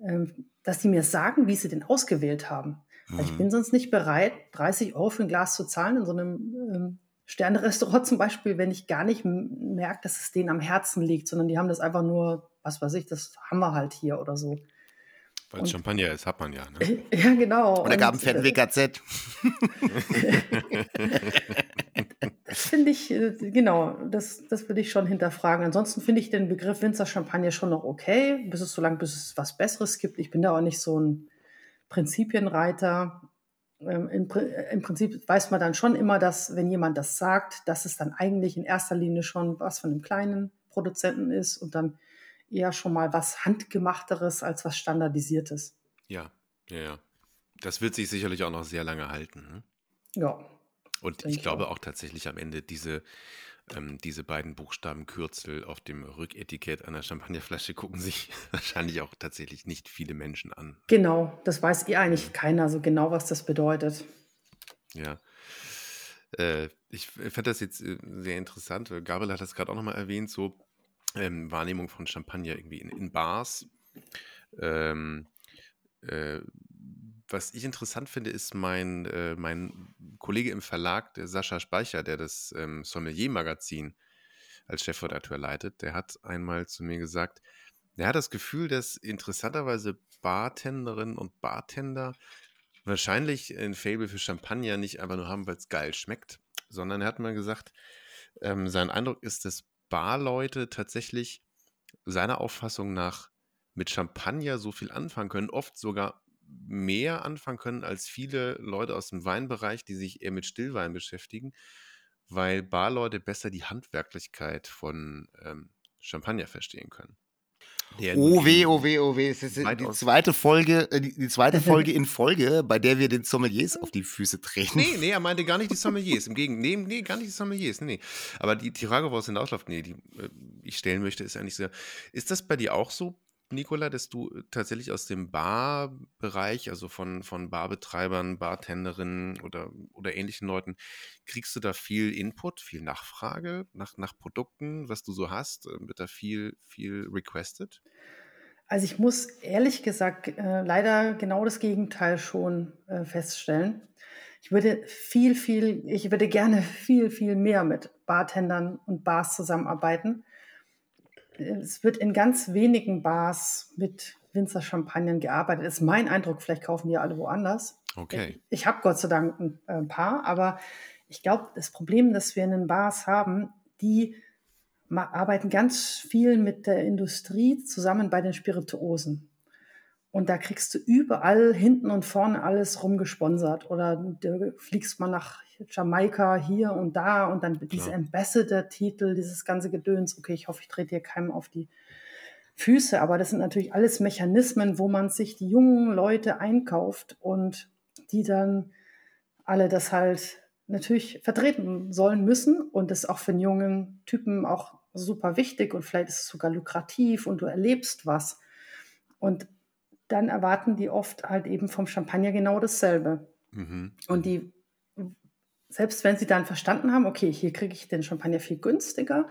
ähm, dass die mir sagen, wie sie den ausgewählt haben. Weil ich Mhm. bin sonst nicht bereit, 30 Euro für ein Glas zu zahlen in so einem ähm, Sterne-Restaurant zum Beispiel, wenn ich gar nicht merke, dass es denen am Herzen liegt, sondern die haben das einfach nur, was weiß ich, das haben wir halt hier oder so. Weil Und- es Champagner ist, hat man ja. Ne? Ja, genau. Und da gab Und, einen fetten äh, WKZ. Das finde ich, äh, genau, das, das würde ich schon hinterfragen. Ansonsten finde ich den Begriff Winzer Champagner schon noch okay, bis es so lange, bis es was Besseres gibt. Ich bin da auch nicht so ein Prinzipienreiter. Ähm, im, äh, Im Prinzip weiß man dann schon immer, dass, wenn jemand das sagt, dass es dann eigentlich in erster Linie schon was von einem kleinen Produzenten ist und dann eher schon mal was Handgemachteres als was Standardisiertes. Ja, ja, ja. Das wird sich sicherlich auch noch sehr lange halten. Ne? Ja, Und ich ich glaube auch. tatsächlich am Ende diese, ähm, diese beiden Buchstabenkürzel auf dem Rücketikett einer Champagnerflasche gucken sich wahrscheinlich auch tatsächlich nicht viele Menschen an. genau, das weiß eh eigentlich keiner so genau, was das bedeutet. Ja. Äh, ich fand das jetzt äh, sehr interessant. Gabriel hat das gerade auch nochmal erwähnt, so ähm, Wahrnehmung von Champagner irgendwie in, in Bars. Ähm, äh, was ich interessant finde, ist mein, äh, mein Kollege im Verlag, der Sascha Speicher, der das ähm, Sommelier-Magazin als Chefredakteur leitet, der hat einmal zu mir gesagt, er hat das Gefühl, dass interessanterweise Bartenderinnen und Bartender wahrscheinlich ein Fable für Champagner nicht einfach nur haben, weil es geil schmeckt, sondern er hat mal gesagt, ähm, sein Eindruck ist, dass Barleute tatsächlich seiner Auffassung nach mit Champagner so viel anfangen können, oft sogar mehr anfangen können als viele Leute aus dem Weinbereich, die sich eher mit Stillwein beschäftigen, weil Barleute besser die Handwerklichkeit von ähm, Champagner verstehen können. Der Oh weh, oh weh, oh weh. Es ist die weitaus- zweite Folge, äh, die, die zweite Folge in Folge, bei der wir den Sommeliers auf die Füße treten. Nee, nee, er meinte gar nicht die Sommeliers. Im Gegenteil, nee, nee, gar nicht die Sommeliers. Nee, nee. Aber die, die Frage, woraus es hinausläuft, nee, die äh, ich stellen möchte, ist eigentlich so: Ist das bei dir auch so, Nicola, dass du äh, tatsächlich aus dem Barbereich, also von, von Barbetreibern, Bartenderinnen oder, oder ähnlichen Leuten, kriegst du da viel Input, viel Nachfrage nach, nach Produkten, was du so hast? Äh, Wird da viel, viel requested? Also ich muss ehrlich gesagt äh, leider genau das Gegenteil schon äh, feststellen. Ich würde viel, viel, ich würde gerne viel, viel mehr mit Bartendern und Bars zusammenarbeiten. Es wird in ganz wenigen Bars mit Winzer Champagnern gearbeitet. Das ist mein Eindruck. Vielleicht kaufen die alle woanders. Okay. Ich, ich habe Gott sei Dank ein, äh, ein paar, aber ich glaube, das Problem, das wir in den Bars haben, die arbeiten ganz viel mit der Industrie zusammen bei den Spirituosen. Und da kriegst du überall hinten und vorne alles rumgesponsert. Oder du fliegst mal nach Jamaika hier und da und dann diese. Ambassador-Titel, dieses ganze Gedöns. Okay, ich hoffe, ich trete hier keinem auf die Füße, aber das sind natürlich alles Mechanismen, wo man sich die jungen Leute einkauft und die dann alle das halt natürlich vertreten sollen müssen und das ist auch für einen jungen Typen auch super wichtig und vielleicht ist es sogar lukrativ und du erlebst was. Und dann erwarten die oft halt eben vom Champagner genau dasselbe. Mhm. Und die, selbst wenn sie dann verstanden haben, okay, hier kriege ich den Champagner viel günstiger,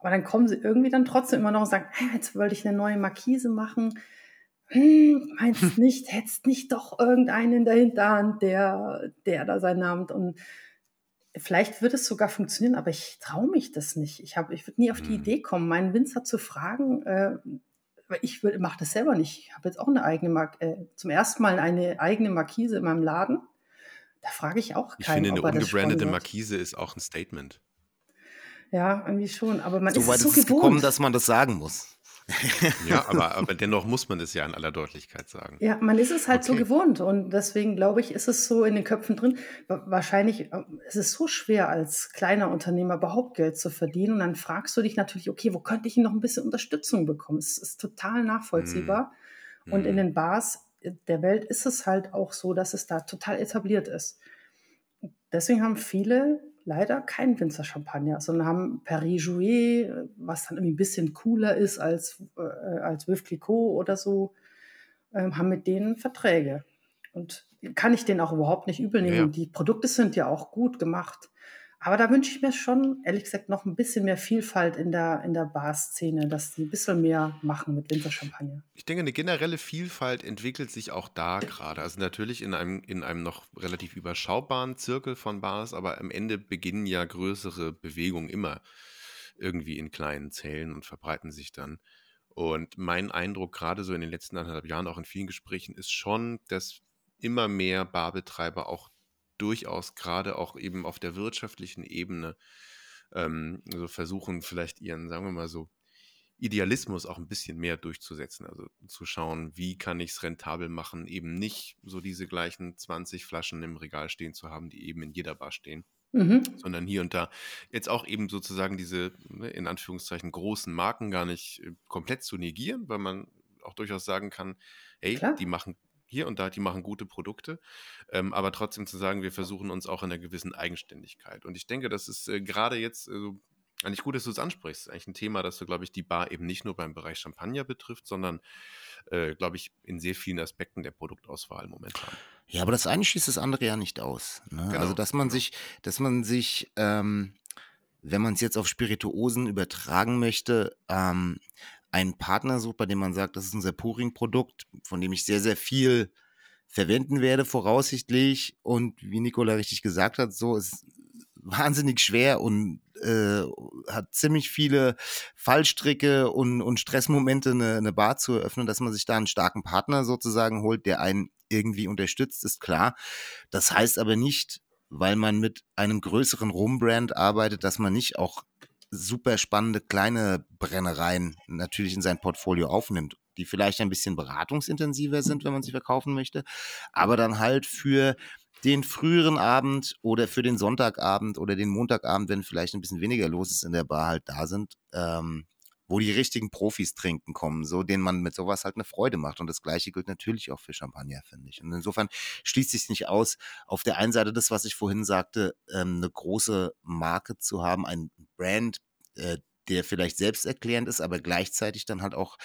aber dann kommen sie irgendwie dann trotzdem immer noch und sagen, "Ah, jetzt wollte ich eine neue Markise machen. Hm, meinst nicht, hättest nicht doch irgendeinen in der Hinterhand, der, der da seinen Namen und vielleicht wird es sogar funktionieren, aber ich traue mich das nicht. Ich, hab- ich würde nie auf die Hm. Idee kommen, meinen Winzer zu fragen, äh, ich mache das selber nicht. Ich habe jetzt auch eine eigene Mark äh, zum ersten Mal eine eigene Markise in meinem Laden. Da frage ich auch Ich keinen, finde, eine ob das ungebrandete. Markise ist auch ein Statement. Ja, irgendwie schon. Aber man So ist weit es so ist es gewohnt. gekommen, dass man das sagen muss. Ja, aber, aber dennoch muss man das ja in aller Deutlichkeit sagen. Ja, man ist es halt so Okay. gewohnt und deswegen glaube ich, ist es so in den Köpfen drin. Wa- Wahrscheinlich äh, ist es so schwer, als kleiner Unternehmer überhaupt Geld zu verdienen. Und dann fragst du dich natürlich, okay, wo könnte ich noch ein bisschen Unterstützung bekommen? Es ist total nachvollziehbar. Und in Mhm. den Bars der Welt ist es halt auch so, dass es da total etabliert ist. Deswegen haben viele leider keinen Winzer-Champagner, sondern haben Paris Jouet, was dann irgendwie ein bisschen cooler ist als, äh, als Veuve Clicquot oder so, ähm, haben mit denen Verträge. Und kann ich denen auch überhaupt nicht übel nehmen. Ja, die Produkte sind ja auch gut gemacht. Aber da wünsche ich mir schon, ehrlich gesagt, noch ein bisschen mehr Vielfalt in der, in der Bar-Szene, dass die ein bisschen mehr machen mit Winzer-Champagner. Ich denke, eine generelle Vielfalt entwickelt sich auch da gerade. Also natürlich in einem, in einem noch relativ überschaubaren Zirkel von Bars, aber am Ende beginnen ja größere Bewegungen immer irgendwie in kleinen Zellen und verbreiten sich dann. Und mein Eindruck, gerade so in den letzten anderthalb Jahren, auch in vielen Gesprächen, ist schon, dass immer mehr Barbetreiber auch durchaus gerade auch eben auf der wirtschaftlichen Ebene ähm, so versuchen, vielleicht ihren, sagen wir mal so, Idealismus auch ein bisschen mehr durchzusetzen. Also zu schauen, wie kann ich es rentabel machen, eben nicht so diese gleichen 20 Flaschen im Regal stehen zu haben, die eben in jeder Bar stehen, Mhm. sondern hier und da jetzt auch eben sozusagen diese, ne, in Anführungszeichen, großen Marken gar nicht äh, komplett zu negieren, weil man auch durchaus sagen kann, hey, Klar. die machen hier und da, die machen gute Produkte, ähm, aber trotzdem zu sagen, wir versuchen uns auch in einer gewissen Eigenständigkeit. Und ich denke, das ist äh, gerade jetzt äh, eigentlich gut, dass du es ansprichst. Eigentlich ein Thema, das so, glaube ich, die Bar eben nicht nur beim Bereich Champagner betrifft, sondern, äh, glaube ich, in sehr vielen Aspekten der Produktauswahl momentan. Ja, aber das eine schließt das andere ja nicht aus. Ne? Genau, also, dass man genau. sich, dass man sich, ähm, wenn man es jetzt auf Spirituosen übertragen möchte, ähm, einen Partner sucht, bei dem man sagt, das ist unser Puring-Produkt, von dem ich sehr, sehr viel verwenden werde, voraussichtlich. Und wie Nicola richtig gesagt hat, so ist wahnsinnig schwer und äh, hat ziemlich viele Fallstricke und, und Stressmomente, eine, eine Bar zu eröffnen, dass man sich da einen starken Partner sozusagen holt, der einen irgendwie unterstützt, ist klar. Das heißt aber nicht, weil man mit einem größeren Rumbrand arbeitet, dass man nicht auch super spannende kleine Brennereien natürlich in sein Portfolio aufnimmt, die vielleicht ein bisschen beratungsintensiver sind, wenn man sie verkaufen möchte, aber dann halt für den früheren Abend oder für den Sonntagabend oder den Montagabend, wenn vielleicht ein bisschen weniger los ist in der Bar, halt da sind, ähm, wo die richtigen Profis trinken kommen, so denen man mit sowas halt eine Freude macht. Und das gleiche gilt natürlich auch für Champagner, finde ich. Und insofern schließt sich nicht aus, auf der einen Seite das, was ich vorhin sagte, ähm, eine große Marke zu haben, ein Brand, äh, der vielleicht selbsterklärend ist, aber gleichzeitig dann halt auch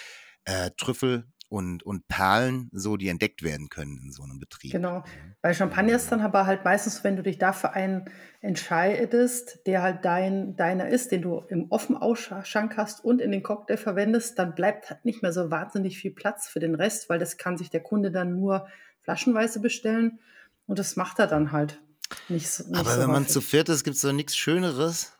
äh, Trüffel und, und Perlen, so die entdeckt werden können in so einem Betrieb. Genau. Bei Champagner ist dann aber halt meistens, wenn du dich dafür einen entscheidest, der halt dein, deiner ist, den du im offen Ausschank hast und in den Cocktail verwendest, dann bleibt halt nicht mehr so wahnsinnig viel Platz für den Rest, weil das kann sich der Kunde dann nur flaschenweise bestellen und das macht er dann halt nicht so. Nicht Aber so wenn man zu viert ist, gibt es doch nichts Schöneres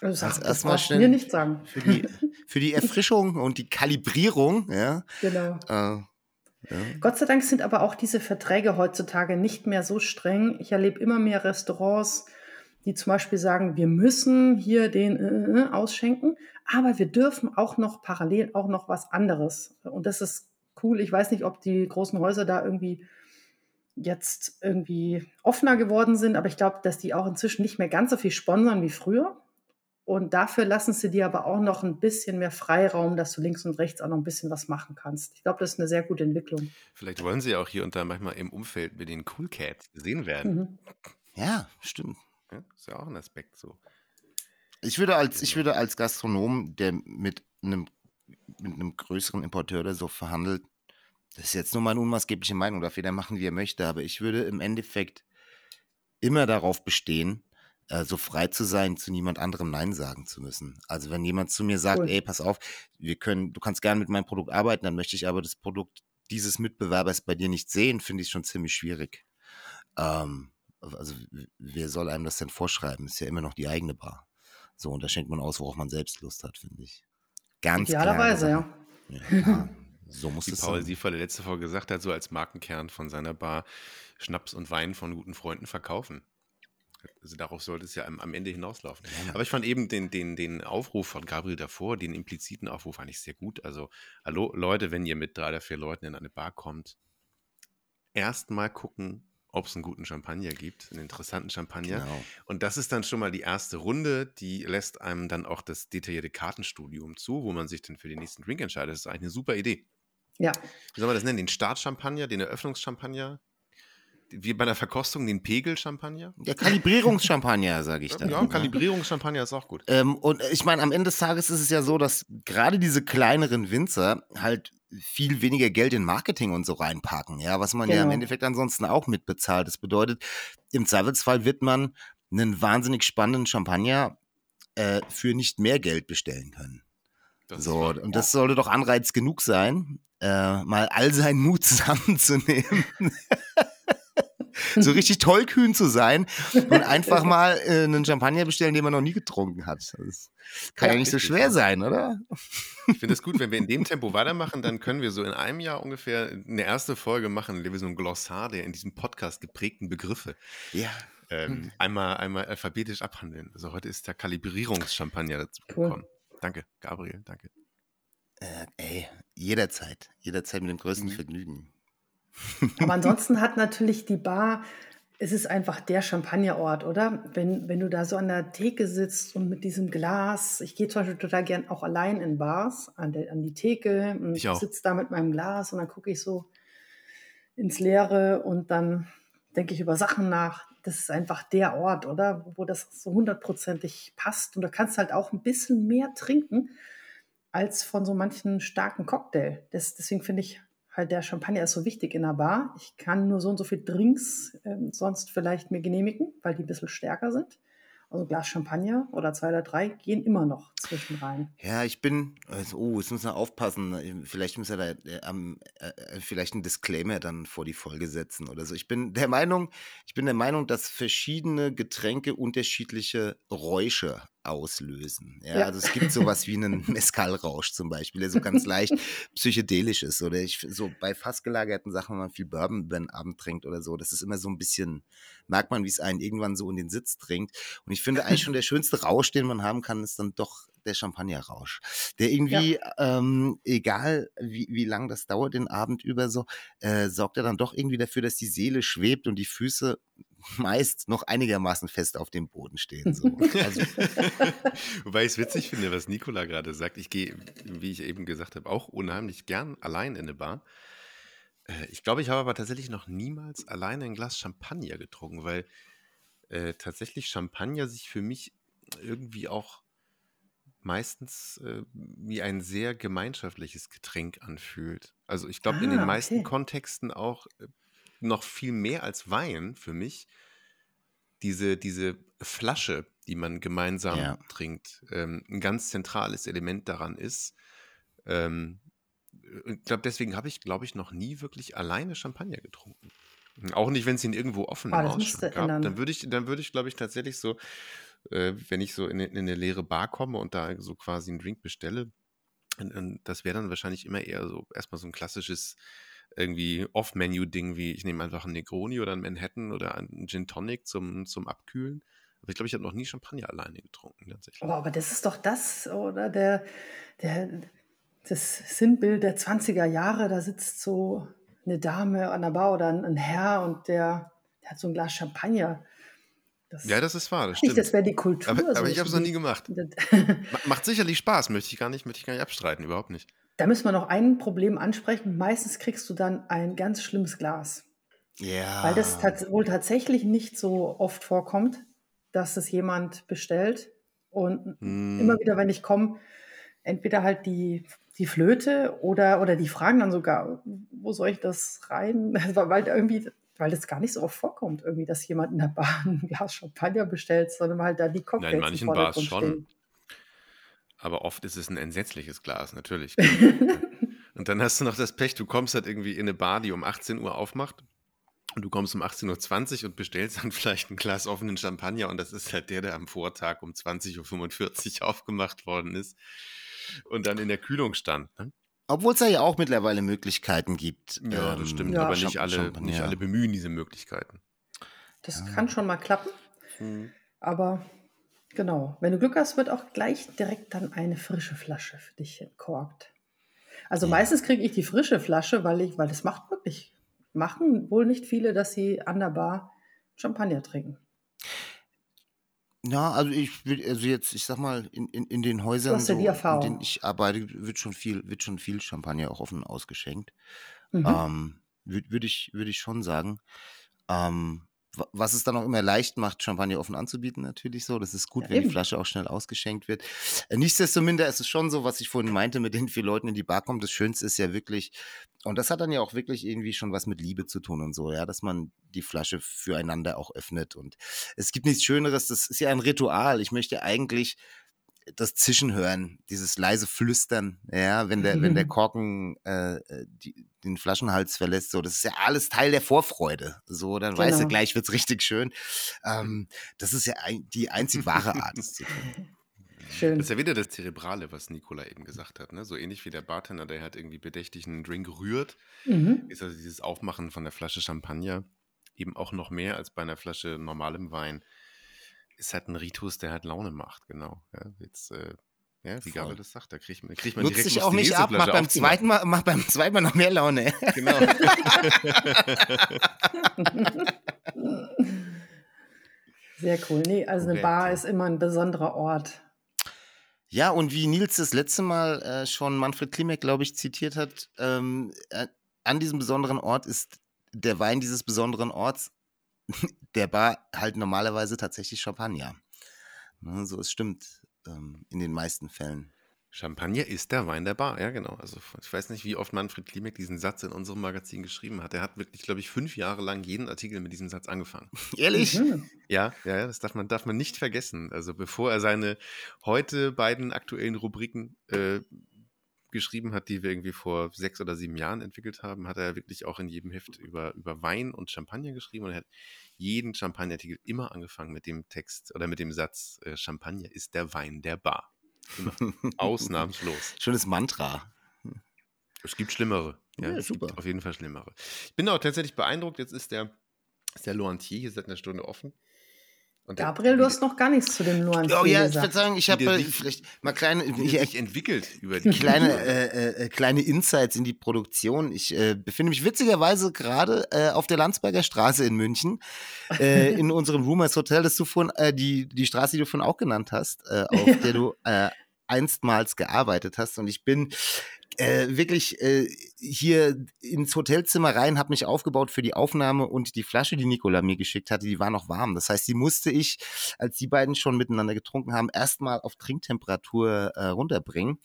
Das, als das erstmal brauchst du schnell mir nicht sagen. für die, für die Erfrischung und die Kalibrierung. Ja, Genau. äh, Gott sei Dank sind aber auch diese Verträge heutzutage nicht mehr so streng. Ich erlebe immer mehr Restaurants, die zum Beispiel sagen, wir müssen hier den äh, äh, ausschenken, aber wir dürfen auch noch parallel auch noch was anderes. Und das ist cool. Ich weiß nicht, ob die großen Häuser da irgendwie jetzt irgendwie offener geworden sind, aber ich glaube, dass die auch inzwischen nicht mehr ganz so viel sponsern wie früher. Und dafür lassen sie dir aber auch noch ein bisschen mehr Freiraum, dass du links und rechts auch noch ein bisschen was machen kannst. Ich glaube, das ist eine sehr gute Entwicklung. Vielleicht wollen sie ja auch hier und da manchmal im Umfeld mit den Cool Cats gesehen werden. Mhm. ja, stimmt. Ja, ist ja auch ein Aspekt so. Ich würde als, ich würde als Gastronom, der mit einem, mit einem größeren Importeur oder so verhandelt, das ist jetzt nur meine unmaßgebliche Meinung, darf jeder machen, wie er möchte, aber ich würde im Endeffekt immer darauf bestehen, äh, so frei zu sein, zu niemand anderem Nein sagen zu müssen. Also wenn jemand zu mir sagt, Cool. ey, pass auf, wir können, du kannst gerne mit meinem Produkt arbeiten, dann möchte ich aber das Produkt dieses Mitbewerbers bei dir nicht sehen, finde ich schon ziemlich schwierig. Ähm, also wer soll einem das denn vorschreiben? Ist ja immer noch die eigene Bar. So, und da schenkt man aus, worauf man selbst Lust hat, finde ich. Ganz Idealerweise, ja. Ja. So muss Wie es Paul sein. Siefer der letzte Folge gesagt hat, so als Markenkern von seiner Bar Schnaps und Wein von guten Freunden verkaufen. Also darauf sollte es ja am, am Ende hinauslaufen. Aber ich fand eben den, den, den Aufruf von Gabriel davor, den impliziten Aufruf eigentlich sehr gut. Also, hallo Leute, wenn ihr mit drei oder vier Leuten in eine Bar kommt, erstmal gucken, ob es einen guten Champagner gibt, einen interessanten Champagner. Genau. Und das ist dann schon mal die erste Runde, die lässt einem dann auch das detaillierte Kartenstudium zu, wo man sich dann für den nächsten Drink entscheidet. Das ist eigentlich eine super Idee. Ja, Wie soll man das nennen? Den Startchampagner, den Eröffnungschampagner? Wie bei einer Verkostung den Pegelchampagner? Der Kalibrierungschampagner, sage ich dann. Ja, ne? Kalibrierungschampagner ist auch gut. Ähm, und ich meine, am Ende des Tages ist es ja so, dass gerade diese kleineren Winzer halt viel weniger Geld in Marketing und so reinpacken, ja, was man ja im Genau. Endeffekt ansonsten auch mitbezahlt. Das bedeutet, im Zweifelsfall wird man einen wahnsinnig spannenden Champagner äh, für nicht mehr Geld bestellen können. Das So, und das sollte doch Anreiz genug sein, äh, mal all seinen Mut zusammenzunehmen. so richtig tollkühn zu sein und einfach mal äh, einen Champagner bestellen, den man noch nie getrunken hat. Das kann ja, Ja, nicht so schwer sein, oder? Ich finde es gut, wenn wir in dem Tempo weitermachen, dann können wir so in einem Jahr ungefähr eine erste Folge machen, in der wir so ein Glossar der in diesem Podcast geprägten Begriffe Ja. ähm, einmal, einmal alphabetisch abhandeln. Also heute ist der Kalibrierungschampagner dazu Cool. gekommen. Danke, Gabriel, danke. Äh, ey, jederzeit. Jederzeit mit dem größten Mhm. Vergnügen. aber ansonsten hat natürlich die Bar, es ist einfach der Champagnerort, oder? Wenn, wenn du da so an der Theke sitzt und mit diesem Glas, ich gehe zum Beispiel total gern auch allein in Bars, an, der, an die Theke und sitze da mit meinem Glas und dann gucke ich so ins Leere und dann denke ich über Sachen nach. Das ist einfach der Ort, oder? Wo das so hundertprozentig passt. Und da kannst halt auch ein bisschen mehr trinken als von so manchen starken Cocktail. Das, deswegen finde ich halt der Champagner ist so wichtig in der Bar. Ich kann nur so und so viel Drinks ähm, sonst vielleicht mir genehmigen, weil die ein bisschen stärker sind. Also ein Glas Champagner oder zwei oder drei gehen immer noch zwischen rein. Ja, ich bin, also, oh, jetzt müssen wir aufpassen. Vielleicht müssen wir da äh, äh, äh, vielleicht einen Disclaimer dann vor die Folge setzen oder so. Ich bin der Meinung, ich bin der Meinung, dass verschiedene Getränke unterschiedliche Räusche auslösen. Ja, Ja. also es gibt sowas wie einen Mescalrausch zum Beispiel, der so ganz leicht psychedelisch ist. Oder ich so bei fast gelagerten Sachen, wenn man viel Bourbon über den Abend trinkt oder so, das ist immer so ein bisschen, merkt man, wie es einen irgendwann so in den Sitz trinkt. Und ich finde eigentlich schon der schönste Rausch, den man haben kann, ist dann doch der Champagnerrausch. Der irgendwie, ähm, egal wie, wie lang das dauert den Abend über so, äh, sorgt er dann doch irgendwie dafür, dass die Seele schwebt und die Füße meist noch einigermaßen fest auf dem Boden stehen. So. Also, Wobei ich es witzig finde, was Nicola gerade sagt. Ich gehe, wie ich eben gesagt habe, auch unheimlich gern allein in eine Bar. Äh, Ich glaube, ich habe aber tatsächlich noch niemals alleine ein Glas Champagner getrunken, weil äh, tatsächlich Champagner sich für mich irgendwie auch meistens äh, wie ein sehr gemeinschaftliches Getränk anfühlt. Also ich glaube, in den Ah, meisten okay. Kontexten auch äh, noch viel mehr als Wein für mich diese, diese Flasche, die man gemeinsam Ja. trinkt, ähm, ein ganz zentrales Element daran ist. Ähm, ich glaube, deswegen habe ich, glaube ich, noch nie wirklich alleine Champagner getrunken. Auch nicht, wenn es ihn irgendwo offen das Ausschank müsste gab. ändern. Dann würde ich, dann würde ich, glaube ich, tatsächlich so, äh, wenn ich so in, eine- in eine leere Bar komme und da so quasi einen Drink bestelle, und, und das wäre dann wahrscheinlich immer eher so erstmal so ein klassisches irgendwie Off-Menu-Ding, wie ich nehme einfach einen Negroni oder einen Manhattan oder einen Gin Tonic zum, zum Abkühlen. Aber ich glaube, ich habe noch nie Champagner alleine getrunken, tatsächlich. Aber, aber das ist doch das, oder? Der, der, das Sinnbild der 20er Jahre, da sitzt so eine Dame an der Bar oder ein, ein Herr und der, der hat so ein Glas Champagner. Das, Ja, das ist wahr, das nicht, stimmt. das wäre die Kultur. aber, so aber ich habe es noch nie gemacht. Macht sicherlich Spaß, möchte ich gar nicht, möchte ich gar nicht abstreiten, überhaupt nicht. Da müssen wir noch ein Problem ansprechen. Meistens kriegst du dann ein ganz schlimmes Glas. ja. Weil das tats wohl tatsächlich nicht so oft vorkommt, dass es jemand bestellt. Und Hm. immer wieder, wenn ich komme, entweder halt die, die Flöte oder, oder die fragen dann sogar, wo soll ich das rein? Weil irgendwie, weil das gar nicht so oft vorkommt, irgendwie, dass jemand in der Bar ein Glas Champagner bestellt, sondern halt da die Cocktails in manchen Bars schon. stehen. Aber oft ist es ein entsetzliches Glas, natürlich. und dann hast du noch das Pech, du kommst halt irgendwie in eine Bar, die um 18 Uhr aufmacht. Und du kommst um 18.20 Uhr und bestellst dann vielleicht ein Glas offenen Champagner und das ist halt der, der am Vortag um 20.45 Uhr aufgemacht worden ist und dann in der Kühlung stand. Ne? Obwohl es da ja auch mittlerweile Möglichkeiten gibt. Ja, das ähm, stimmt, ja. aber nicht alle, nicht alle bemühen diese Möglichkeiten. Das kann schon mal klappen. Hm. Aber genau, wenn du Glück hast, wird auch gleich direkt dann eine frische Flasche für dich entkorkt. Also Ja. meistens kriege ich die frische Flasche, weil ich, weil das macht wirklich, machen wohl nicht viele, dass sie an der Bar Champagner trinken. Ja, also ich will, also jetzt, ich sag mal, in, in, in den Häusern, so, in denen ich arbeite, wird schon viel, wird schon viel Champagner auch offen ausgeschenkt. Mhm. Ähm, Würde würd ich, würd ich schon sagen. Ähm, was es dann auch immer leicht macht, Champagner offen anzubieten, natürlich so. Das ist gut, Ja, wenn die eben. Flasche auch schnell ausgeschenkt wird. Äh, Nichtsdestominder ist es schon so, was ich vorhin meinte, mit den vier Leuten in die Bar kommt. Das Schönste ist ja wirklich, und das hat dann ja auch wirklich irgendwie schon was mit Liebe zu tun und so, ja, dass man die Flasche füreinander auch öffnet. Und es gibt nichts Schöneres, das ist ja ein Ritual. Ich möchte eigentlich das Zischen hören, dieses leise Flüstern, ja, wenn der, wenn der Korken äh, äh, die, den Flaschenhals verlässt, so, das ist ja alles Teil der Vorfreude. So, dann weißt du, Genau. gleich wird's richtig schön. Ähm, das ist ja ein, die einzig wahre Art, es zu tun. Schön. Das ist ja wieder das Zerebrale, was Nikola eben gesagt hat. Ne? So ähnlich wie der Bartender, der halt irgendwie bedächtig einen Drink rührt, Mhm. ist also dieses Aufmachen von der Flasche Champagner eben auch noch mehr als bei einer Flasche normalem Wein. Ist halt ein Ritus, der halt Laune macht, genau. Ja, jetzt, äh, ja, wie. Gabriel das sagt, da kriegt man, kriegt man Nutzt direkt sich auch nicht ab, macht beim, aufzumachen. zweiten Mal, macht beim zweiten Mal noch mehr Laune. Genau. Sehr cool. Nee, also eine Bar ist immer ein besonderer Ort. Ja, und wie Nils das letzte Mal äh, schon Manfred Klimek, glaube ich, zitiert hat, ähm, äh, an diesem besonderen Ort ist der Wein dieses besonderen Orts, der Bar halt normalerweise tatsächlich Champagner. Ne, so, es stimmt ähm, in den meisten Fällen. Champagner ist der Wein der Bar, ja genau. Also ich weiß nicht, wie oft Manfred Klimek diesen Satz in unserem Magazin geschrieben hat. Er hat wirklich, glaube ich, fünf Jahre lang jeden Artikel mit diesem Satz angefangen. Ehrlich? Mhm. Ja, ja, ja, das darf man, darf man nicht vergessen. Also bevor er seine heute beiden aktuellen Rubriken äh, geschrieben hat, die wir irgendwie vor sechs oder sieben Jahren entwickelt haben, hat er wirklich auch in jedem Heft über, über Wein und Champagner geschrieben und er hat jeden Champagnerartikel immer angefangen mit dem Text oder mit dem Satz, äh, Champagner ist der Wein der Bar. Immer. Ausnahmslos. Schönes Mantra. Es gibt schlimmere. Ja, Ja, es super. gibt auf jeden Fall schlimmere. Ich bin auch tatsächlich beeindruckt. Jetzt ist der, ist der Loantier hier seit einer Stunde offen. Und der- Gabriel, du hast noch gar nichts zu dem Nuancen Oh ja, ich würde sagen, ich habe äh, vielleicht mal kleine, sich entwickelt über die kleine, äh, äh, kleine Insights in die Produktion. Ich äh, befinde mich witzigerweise gerade äh, auf der Landsberger Straße in München, äh, in unserem Roomers Hotel, das du vorhin, äh, die, die Straße, die du vorhin auch genannt hast, äh, auf Ja. der du äh, einstmals gearbeitet hast. Und ich bin äh, wirklich äh, hier ins Hotelzimmer rein, habe mich aufgebaut für die Aufnahme und die Flasche, die Nicola mir geschickt hatte, die war noch warm. Das heißt, die musste ich, als die beiden schon miteinander getrunken haben, erstmal auf Trinktemperatur äh, runterbringen.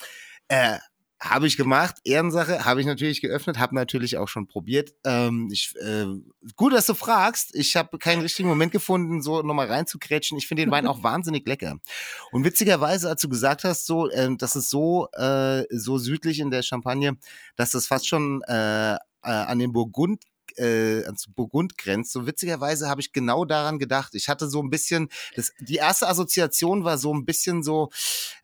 Äh, habe ich gemacht, Ehrensache, habe ich natürlich geöffnet, habe natürlich auch schon probiert. Ähm, ich, äh, gut, dass du fragst. Ich habe keinen richtigen Moment gefunden, so nochmal reinzukrätschen. Ich finde den Wein auch wahnsinnig lecker. Und witzigerweise, als du gesagt hast, so, äh, das ist so, äh, so südlich in der Champagne, dass das fast schon äh, äh, an den Burgund äh, ans Burgund grenzt. So witzigerweise habe ich genau daran gedacht. Ich hatte so ein bisschen, das, die erste Assoziation war so ein bisschen so,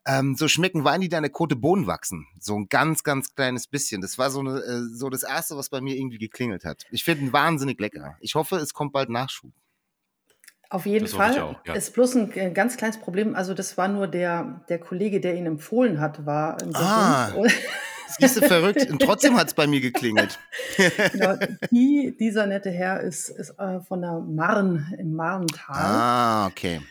ähm, so schmecken Wein, die da in der Kote Bohnen wachsen. So ein ganz, ganz kleines bisschen. Das war so, eine, äh, so das erste, was bei mir irgendwie geklingelt hat. Ich finde ihn wahnsinnig lecker. Ich hoffe, es kommt bald Nachschub. Auf jeden Das Fall. auch, ja. Ist bloß ein äh, ganz kleines Problem. Also, das war nur der, der Kollege, der ihn empfohlen hat, war Ah. Siehst du, verrückt. Und trotzdem hat es bei mir geklingelt. Genau, die, dieser nette Herr ist, ist äh, von der Marn im Marntal. Ah, okay.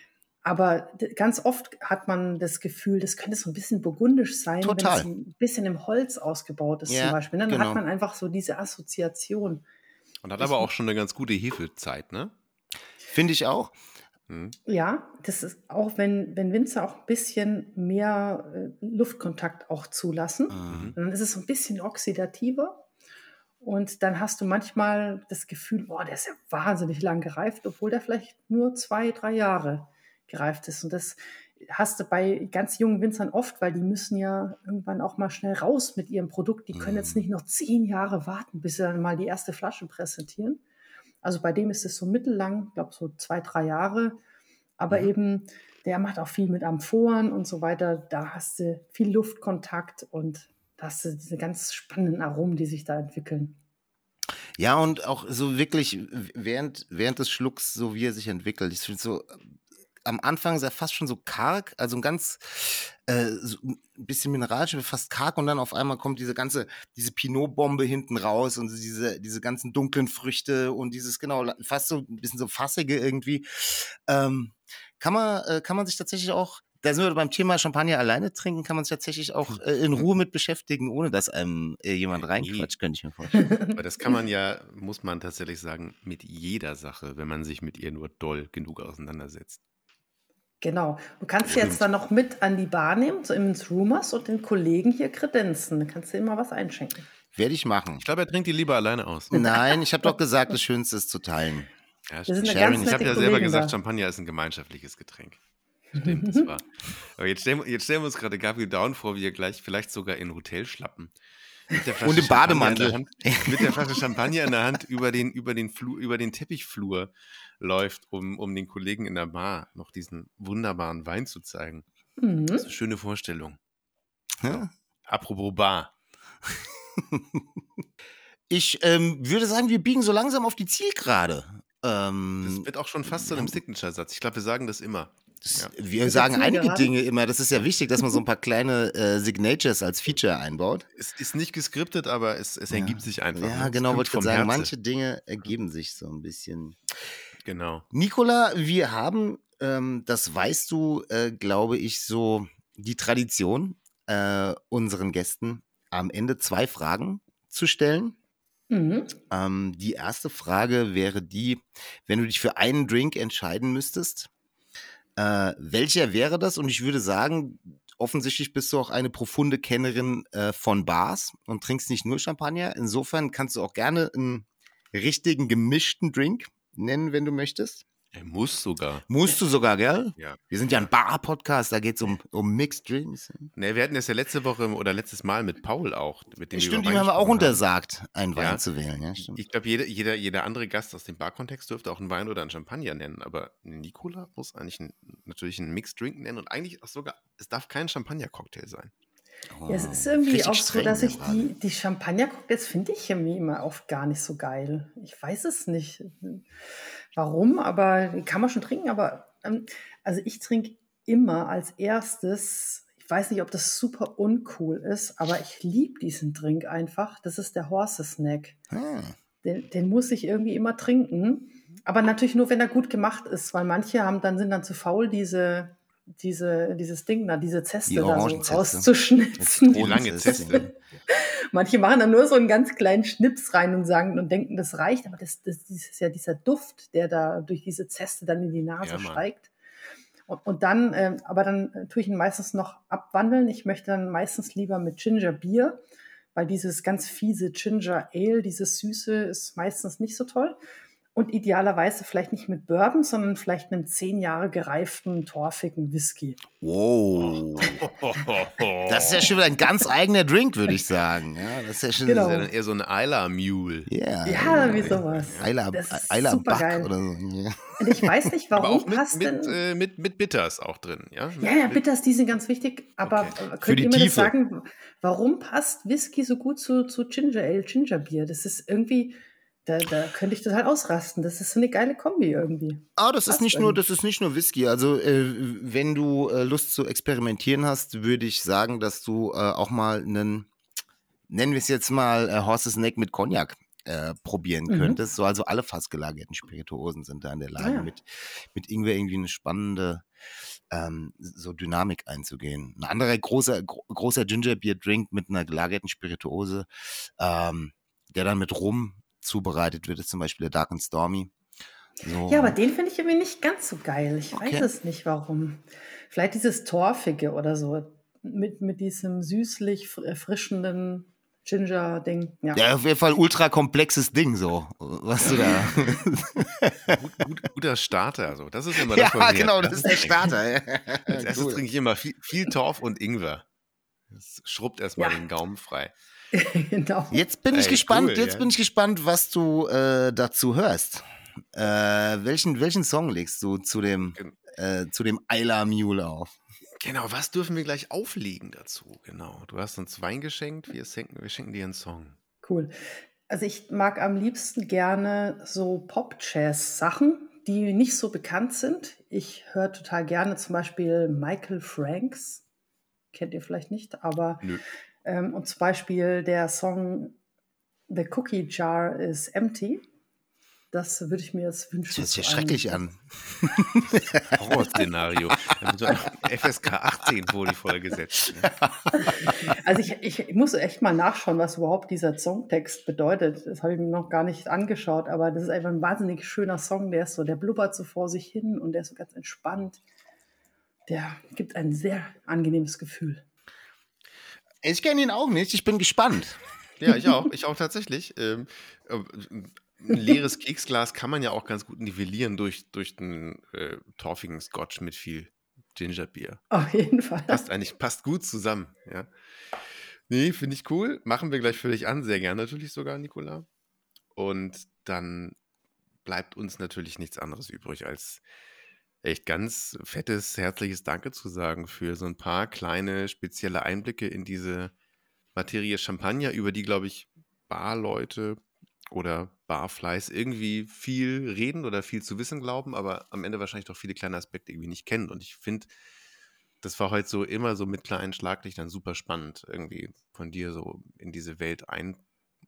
Aber ganz oft hat man das Gefühl, das könnte so ein bisschen burgundisch sein, Total. wenn es ein bisschen im Holz ausgebaut ist Ja, zum Beispiel. Dann genau. hat man einfach so diese Assoziation. Und hat aber auch schon eine ganz gute Hefezeit, ne? Finde ich auch. Hm? Ja, das ist auch, wenn, wenn Winzer auch ein bisschen mehr äh, Luftkontakt auch zulassen, Mhm. dann ist es so ein bisschen oxidativer. Und dann hast du manchmal das Gefühl, boah, der ist ja wahnsinnig lang gereift, obwohl der vielleicht nur zwei, drei Jahre gereift ist. Und das hast du bei ganz jungen Winzern oft, weil die müssen ja irgendwann auch mal schnell raus mit ihrem Produkt. Die können jetzt Mhm. nicht noch zehn Jahre warten, bis sie dann mal die erste Flasche präsentieren. Also bei dem ist es so mittellang, ich glaube so zwei, drei Jahre. Aber Mhm. eben, der macht auch viel mit Amphoren und so weiter. Da hast du viel Luftkontakt und da hast du diese ganz spannenden Aromen, die sich da entwickeln. Ja, und auch so wirklich während, während des Schlucks, so wie er sich entwickelt. Ich finde so, am Anfang ist er fast schon so karg, also ein ganz, äh, so ein bisschen mineralisch, fast karg und dann auf einmal kommt diese ganze, diese Pinot-Bombe hinten raus und diese, diese ganzen dunklen Früchte und dieses, genau, fast so ein bisschen so fassige irgendwie. Ähm, kann man, äh, kann man sich tatsächlich auch, da sind wir beim Thema Champagner alleine trinken, kann man sich tatsächlich auch äh, in Ruhe mit beschäftigen, ohne dass einem äh, jemand reinquatscht, könnte ich mir vorstellen. Aber das kann man ja, muss man tatsächlich sagen, mit jeder Sache, wenn man sich mit ihr nur doll genug auseinandersetzt. Genau. Du kannst Stimmt. jetzt dann noch mit an die Bar nehmen, so ins Rumors und den Kollegen hier kredenzen. Da kannst du immer was einschenken. Werde ich machen. Ich glaube, er trinkt die lieber alleine aus. Nein, ich habe doch gesagt, das Schönste ist zu teilen. Ja, ganz ich habe ja selber Kollegen gesagt, da. Champagner ist ein gemeinschaftliches Getränk. Stimmt, das war. Aber jetzt stellen, wir- jetzt stellen wir uns gerade Gabriel Down vor, wie er gleich vielleicht sogar in ein Hotel schlappen. Mit der Flasche Und im Bademantel. In der Hand, mit der Flasche Champagner in der Hand über den, über den, Flur, über den Teppichflur läuft, um, um den Kollegen in der Bar noch diesen wunderbaren Wein zu zeigen. Mhm. Das ist eine schöne Vorstellung. Ja. Apropos Bar. Ich ähm, würde sagen, wir biegen so langsam auf die Zielgerade. Das Ähm, wird auch schon fast zu einem Signature-Satz. Ich glaube, wir sagen das immer. das, ja. Wir sagen einige? Dinge immer. Das ist ja wichtig, dass man so ein paar kleine äh, Signatures als Feature einbaut. Es ist nicht geskriptet, aber es, es ergibt sich einfach. Ja, genau, wollte ich sagen. Herzen. Manche Dinge ergeben sich so ein bisschen. Genau. Nicola, wir haben, ähm, das weißt du, äh, glaube ich, so die Tradition, äh, unseren Gästen am Ende zwei Fragen zu stellen. Mhm. Ähm, die erste Frage wäre die, wenn du dich für einen Drink entscheiden müsstest, äh, welcher wäre das? Und ich würde sagen, offensichtlich bist du auch eine profunde Kennerin äh, von Bars und trinkst nicht nur Champagner. Insofern kannst du auch gerne einen richtigen gemischten Drink nennen, wenn du möchtest. Er muss sogar. Musst du sogar, gell? Ja. Wir sind ja ein Bar-Podcast, da geht es um, um Mixed Drinks. Ne, wir hatten das ja letzte Woche oder letztes Mal mit Paul auch. Mit dem Stimmt, wir dem haben wir auch reingesprochen untersagt, einen Wein Ja. zu wählen. Ja, stimmt. Ich glaube, jeder, jeder, jeder andere Gast aus dem Barkontext dürfte auch einen Wein oder einen Champagner nennen, aber Nicola muss eigentlich ein, natürlich einen Mixed Drink nennen und eigentlich auch sogar, es darf kein Champagner-Cocktail sein. Ja, es Oh, ist irgendwie auch so, dass ich die, die Champagner-Cocktails finde ich irgendwie immer oft gar nicht so geil. Ich weiß es nicht, warum, aber kann man schon trinken. Aber ähm, also ich trinke immer als erstes, ich weiß nicht, ob das super uncool ist, aber ich liebe diesen Drink einfach. Das ist der Horses Snack. Ah. Den, den muss ich irgendwie immer trinken. Aber natürlich nur, wenn er gut gemacht ist, weil manche haben dann, sind dann zu faul, diese, diese, dieses Ding da, diese Zeste Die da so rauszuschnitzen. Die lange Zeste. Manche machen dann nur so einen ganz kleinen Schnips rein und sagen und denken, das reicht, aber das, das, das ist ja dieser Duft, der da durch diese Zeste dann in die Nase Ja, steigt. Und, und dann, ähm, aber dann äh, tue ich ihn meistens noch abwandeln. Ich möchte dann meistens lieber mit Ginger Bier, weil dieses ganz fiese Ginger Ale, dieses Süße, ist meistens nicht so toll. Und idealerweise vielleicht nicht mit Bourbon, sondern vielleicht einem zehn Jahre gereiften, torfigen Whisky. Wow. Das ist ja schon wieder ein ganz eigener Drink, würde ich sagen. Ja, das ist ja schon Genau. Das ist ja eher so ein Isla-Mule. Ja, Ja, wie sowas. Eiler, Das ist Eiler Bach supergeil. oder so. Ja. Und ich weiß nicht, Aber warum auch mit, passt mit, denn. äh, mit, mit Bitters auch drin, ja? Ja, ja, Bitters, die sind ganz wichtig. Aber Okay. könnt die ihr mir das Tiefe. sagen, warum passt Whisky so gut zu, zu Ginger Ale, Ginger Bier? Das ist irgendwie, da, da könnte ich total ausrasten. Das ist so eine geile Kombi irgendwie. Ah, das ist nicht nur, das ist nicht nur Whisky. Also äh, wenn du äh, Lust zu experimentieren hast, würde ich sagen, dass du äh, auch mal einen, nennen wir es jetzt mal äh, Horses Neck mit Cognac äh, probieren Mhm. könntest. So, also alle fast gelagerten Spirituosen sind da in der Lage, Ah, ja. mit, mit Ingwer irgendwie eine spannende ähm, so Dynamik einzugehen. Ein anderer großer, gro großer Gingerbeer-Drink mit einer gelagerten Spirituose, ähm, der dann mit Rum zubereitet wird, ist zum Beispiel der Dark and Stormy. So. Ja, aber den finde ich irgendwie nicht ganz so geil. Ich Okay. weiß es nicht, warum. Vielleicht dieses Torfige oder so. Mit, mit diesem süßlich fr- erfrischenden Ginger-Ding. Ja. Ja, auf jeden Fall ultra komplexes Ding, so. Was du da. Gut, gut, guter Starter. Also. Das ist immer ja, das, mir- genau, das ist der Starter. Als erstes Cool. trinke ich immer viel, viel Torf und Ingwer. Das schrubbt erstmal Ja. den Gaumen frei. genau. Jetzt bin ich Ey, gespannt, cool, jetzt ja. bin ich gespannt, was du äh, dazu hörst. Äh, welchen, welchen Song legst du zu dem, äh, zu dem Ayla Mule auf? Genau, was dürfen wir gleich auflegen dazu? Genau. Du hast uns Wein geschenkt, wir schenken, wir schenken dir einen Song. Cool. Also ich mag am liebsten gerne so Pop-Jazz-Sachen, die nicht so bekannt sind. Ich höre total gerne zum Beispiel Michael Franks. Kennt ihr vielleicht nicht, aber Nö. Ähm, und zum Beispiel der Song The Cookie Jar is Empty. Das würde ich mir jetzt wünschen. Das hört sich schrecklich an. Horrorszenario. Da wird so ein FSK 18 vor die Folge gesetzt. Ne? Also ich, ich muss echt mal nachschauen, was überhaupt dieser Songtext bedeutet. Das habe ich mir noch gar nicht angeschaut, aber das ist einfach ein wahnsinnig schöner Song. Der ist so, der blubbert so vor sich hin und der ist so ganz entspannt. Der gibt ein sehr angenehmes Gefühl. Ich kenne ihn auch nicht, ich bin gespannt. Ja, ich auch. Ich auch tatsächlich. Ähm, äh, ein leeres Keksglas kann man ja auch ganz gut nivellieren durch, durch einen äh, torfigen Scotch mit viel Gingerbier. Auf jeden Fall. Passt eigentlich, passt gut zusammen, ja. Nee, finde ich cool. Machen wir gleich völlig an. Sehr gern natürlich sogar, Nicola. Und dann bleibt uns natürlich nichts anderes übrig, als echt ganz fettes, herzliches Danke zu sagen für so ein paar kleine, spezielle Einblicke in diese Materie Champagner, über die, glaube ich, Barleute oder Barfleiß irgendwie viel reden oder viel zu wissen glauben, aber am Ende wahrscheinlich doch viele kleine Aspekte irgendwie nicht kennen. Und ich finde, das war heute so immer so mit kleinen Schlaglichtern super spannend, irgendwie von dir so in diese Welt ein,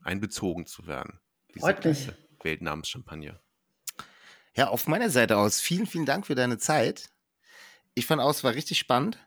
einbezogen zu werden. Diese Freut mich. Welt namens Champagner. Ja, auf meiner Seite aus, vielen, vielen Dank für deine Zeit. Ich fand aus, war richtig spannend.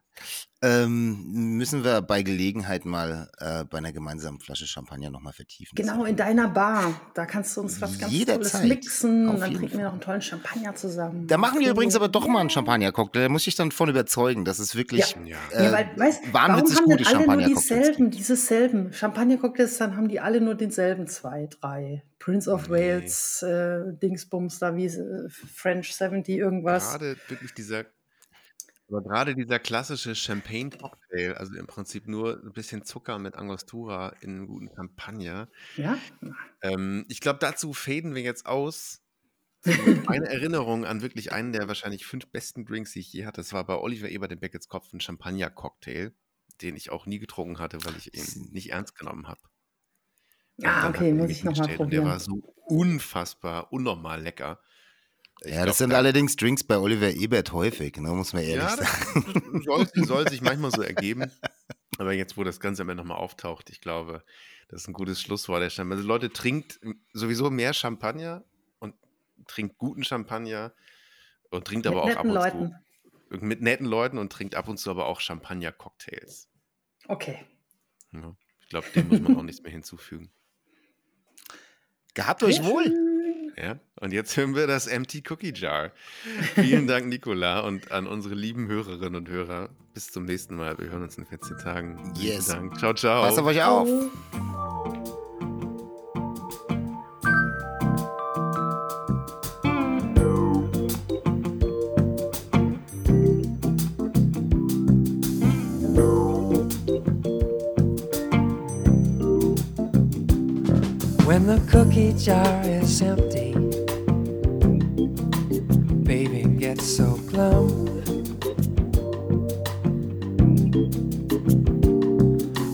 Ähm, müssen wir bei Gelegenheit mal äh, bei einer gemeinsamen Flasche Champagner nochmal vertiefen. Genau, in deiner Bar. Da kannst du uns was ganz Jederzeit. Tolles mixen Auf und dann trinken wir noch einen tollen Champagner zusammen. Da machen wir übrigens aber doch mal einen Champagner-Cocktail. Da muss ich dann von überzeugen, dass es wirklich Ja. äh, Ja, weil, weißt, warum wahnwitzig haben gute alle nur dieselben, gibt. diese selben Champagner-Cocktails, dann haben die alle nur denselben zwei, drei. Prince of Nee. Wales, äh, Dingsbums, da wie äh, French 70, irgendwas. Gerade wirklich dieser, aber gerade dieser klassische Champagne-Cocktail, also im Prinzip nur ein bisschen Zucker mit Angostura in einem guten Champagner. Ja? Ähm, ich glaube, dazu faden wir jetzt aus. Meine Erinnerung an wirklich einen der wahrscheinlich fünf besten Drinks, die ich je hatte, das war bei Oliver Ebert im Beckets Kopf ein Champagner-Cocktail, den ich auch nie getrunken hatte, weil ich ihn nicht ernst genommen habe. Ah, okay, muss ich nochmal und Der war probieren. so unfassbar, unnormal lecker. Ich Ja, glaub, das sind da- allerdings Drinks bei Oliver Ebert häufig, ne, muss man ehrlich Ja, sagen. soll, soll sich manchmal so ergeben. Aber jetzt, wo das Ganze am Ende nochmal auftaucht, ich glaube, das ist ein gutes Schlusswort. Also Leute, trinkt sowieso mehr Champagner und trinkt guten Champagner und trinkt Mit aber auch ab netten und Leuten. zu mit netten Leuten und trinkt ab und zu aber auch Champagner-Cocktails. Okay. Ja, ich glaube, dem muss man auch nichts mehr hinzufügen. Gehabt euch wohl. Ja, und jetzt hören wir das Empty Cookie Jar. Vielen Dank, Nicola, und an unsere lieben Hörerinnen und Hörer. Bis zum nächsten Mal. Wir hören uns in 14 Tagen. Vielen Yes. Dank. Ciao, ciao. Passt auf euch auf. When the cookie jar is empty,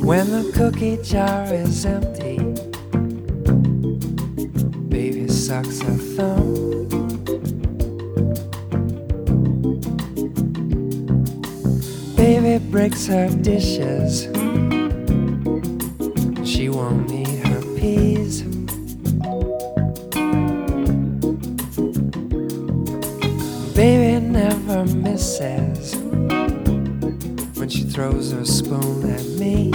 When the cookie jar is empty, baby sucks her thumb. Baby breaks her dishes. She won't eat her peas. Baby never misses when she throws her spoon at me.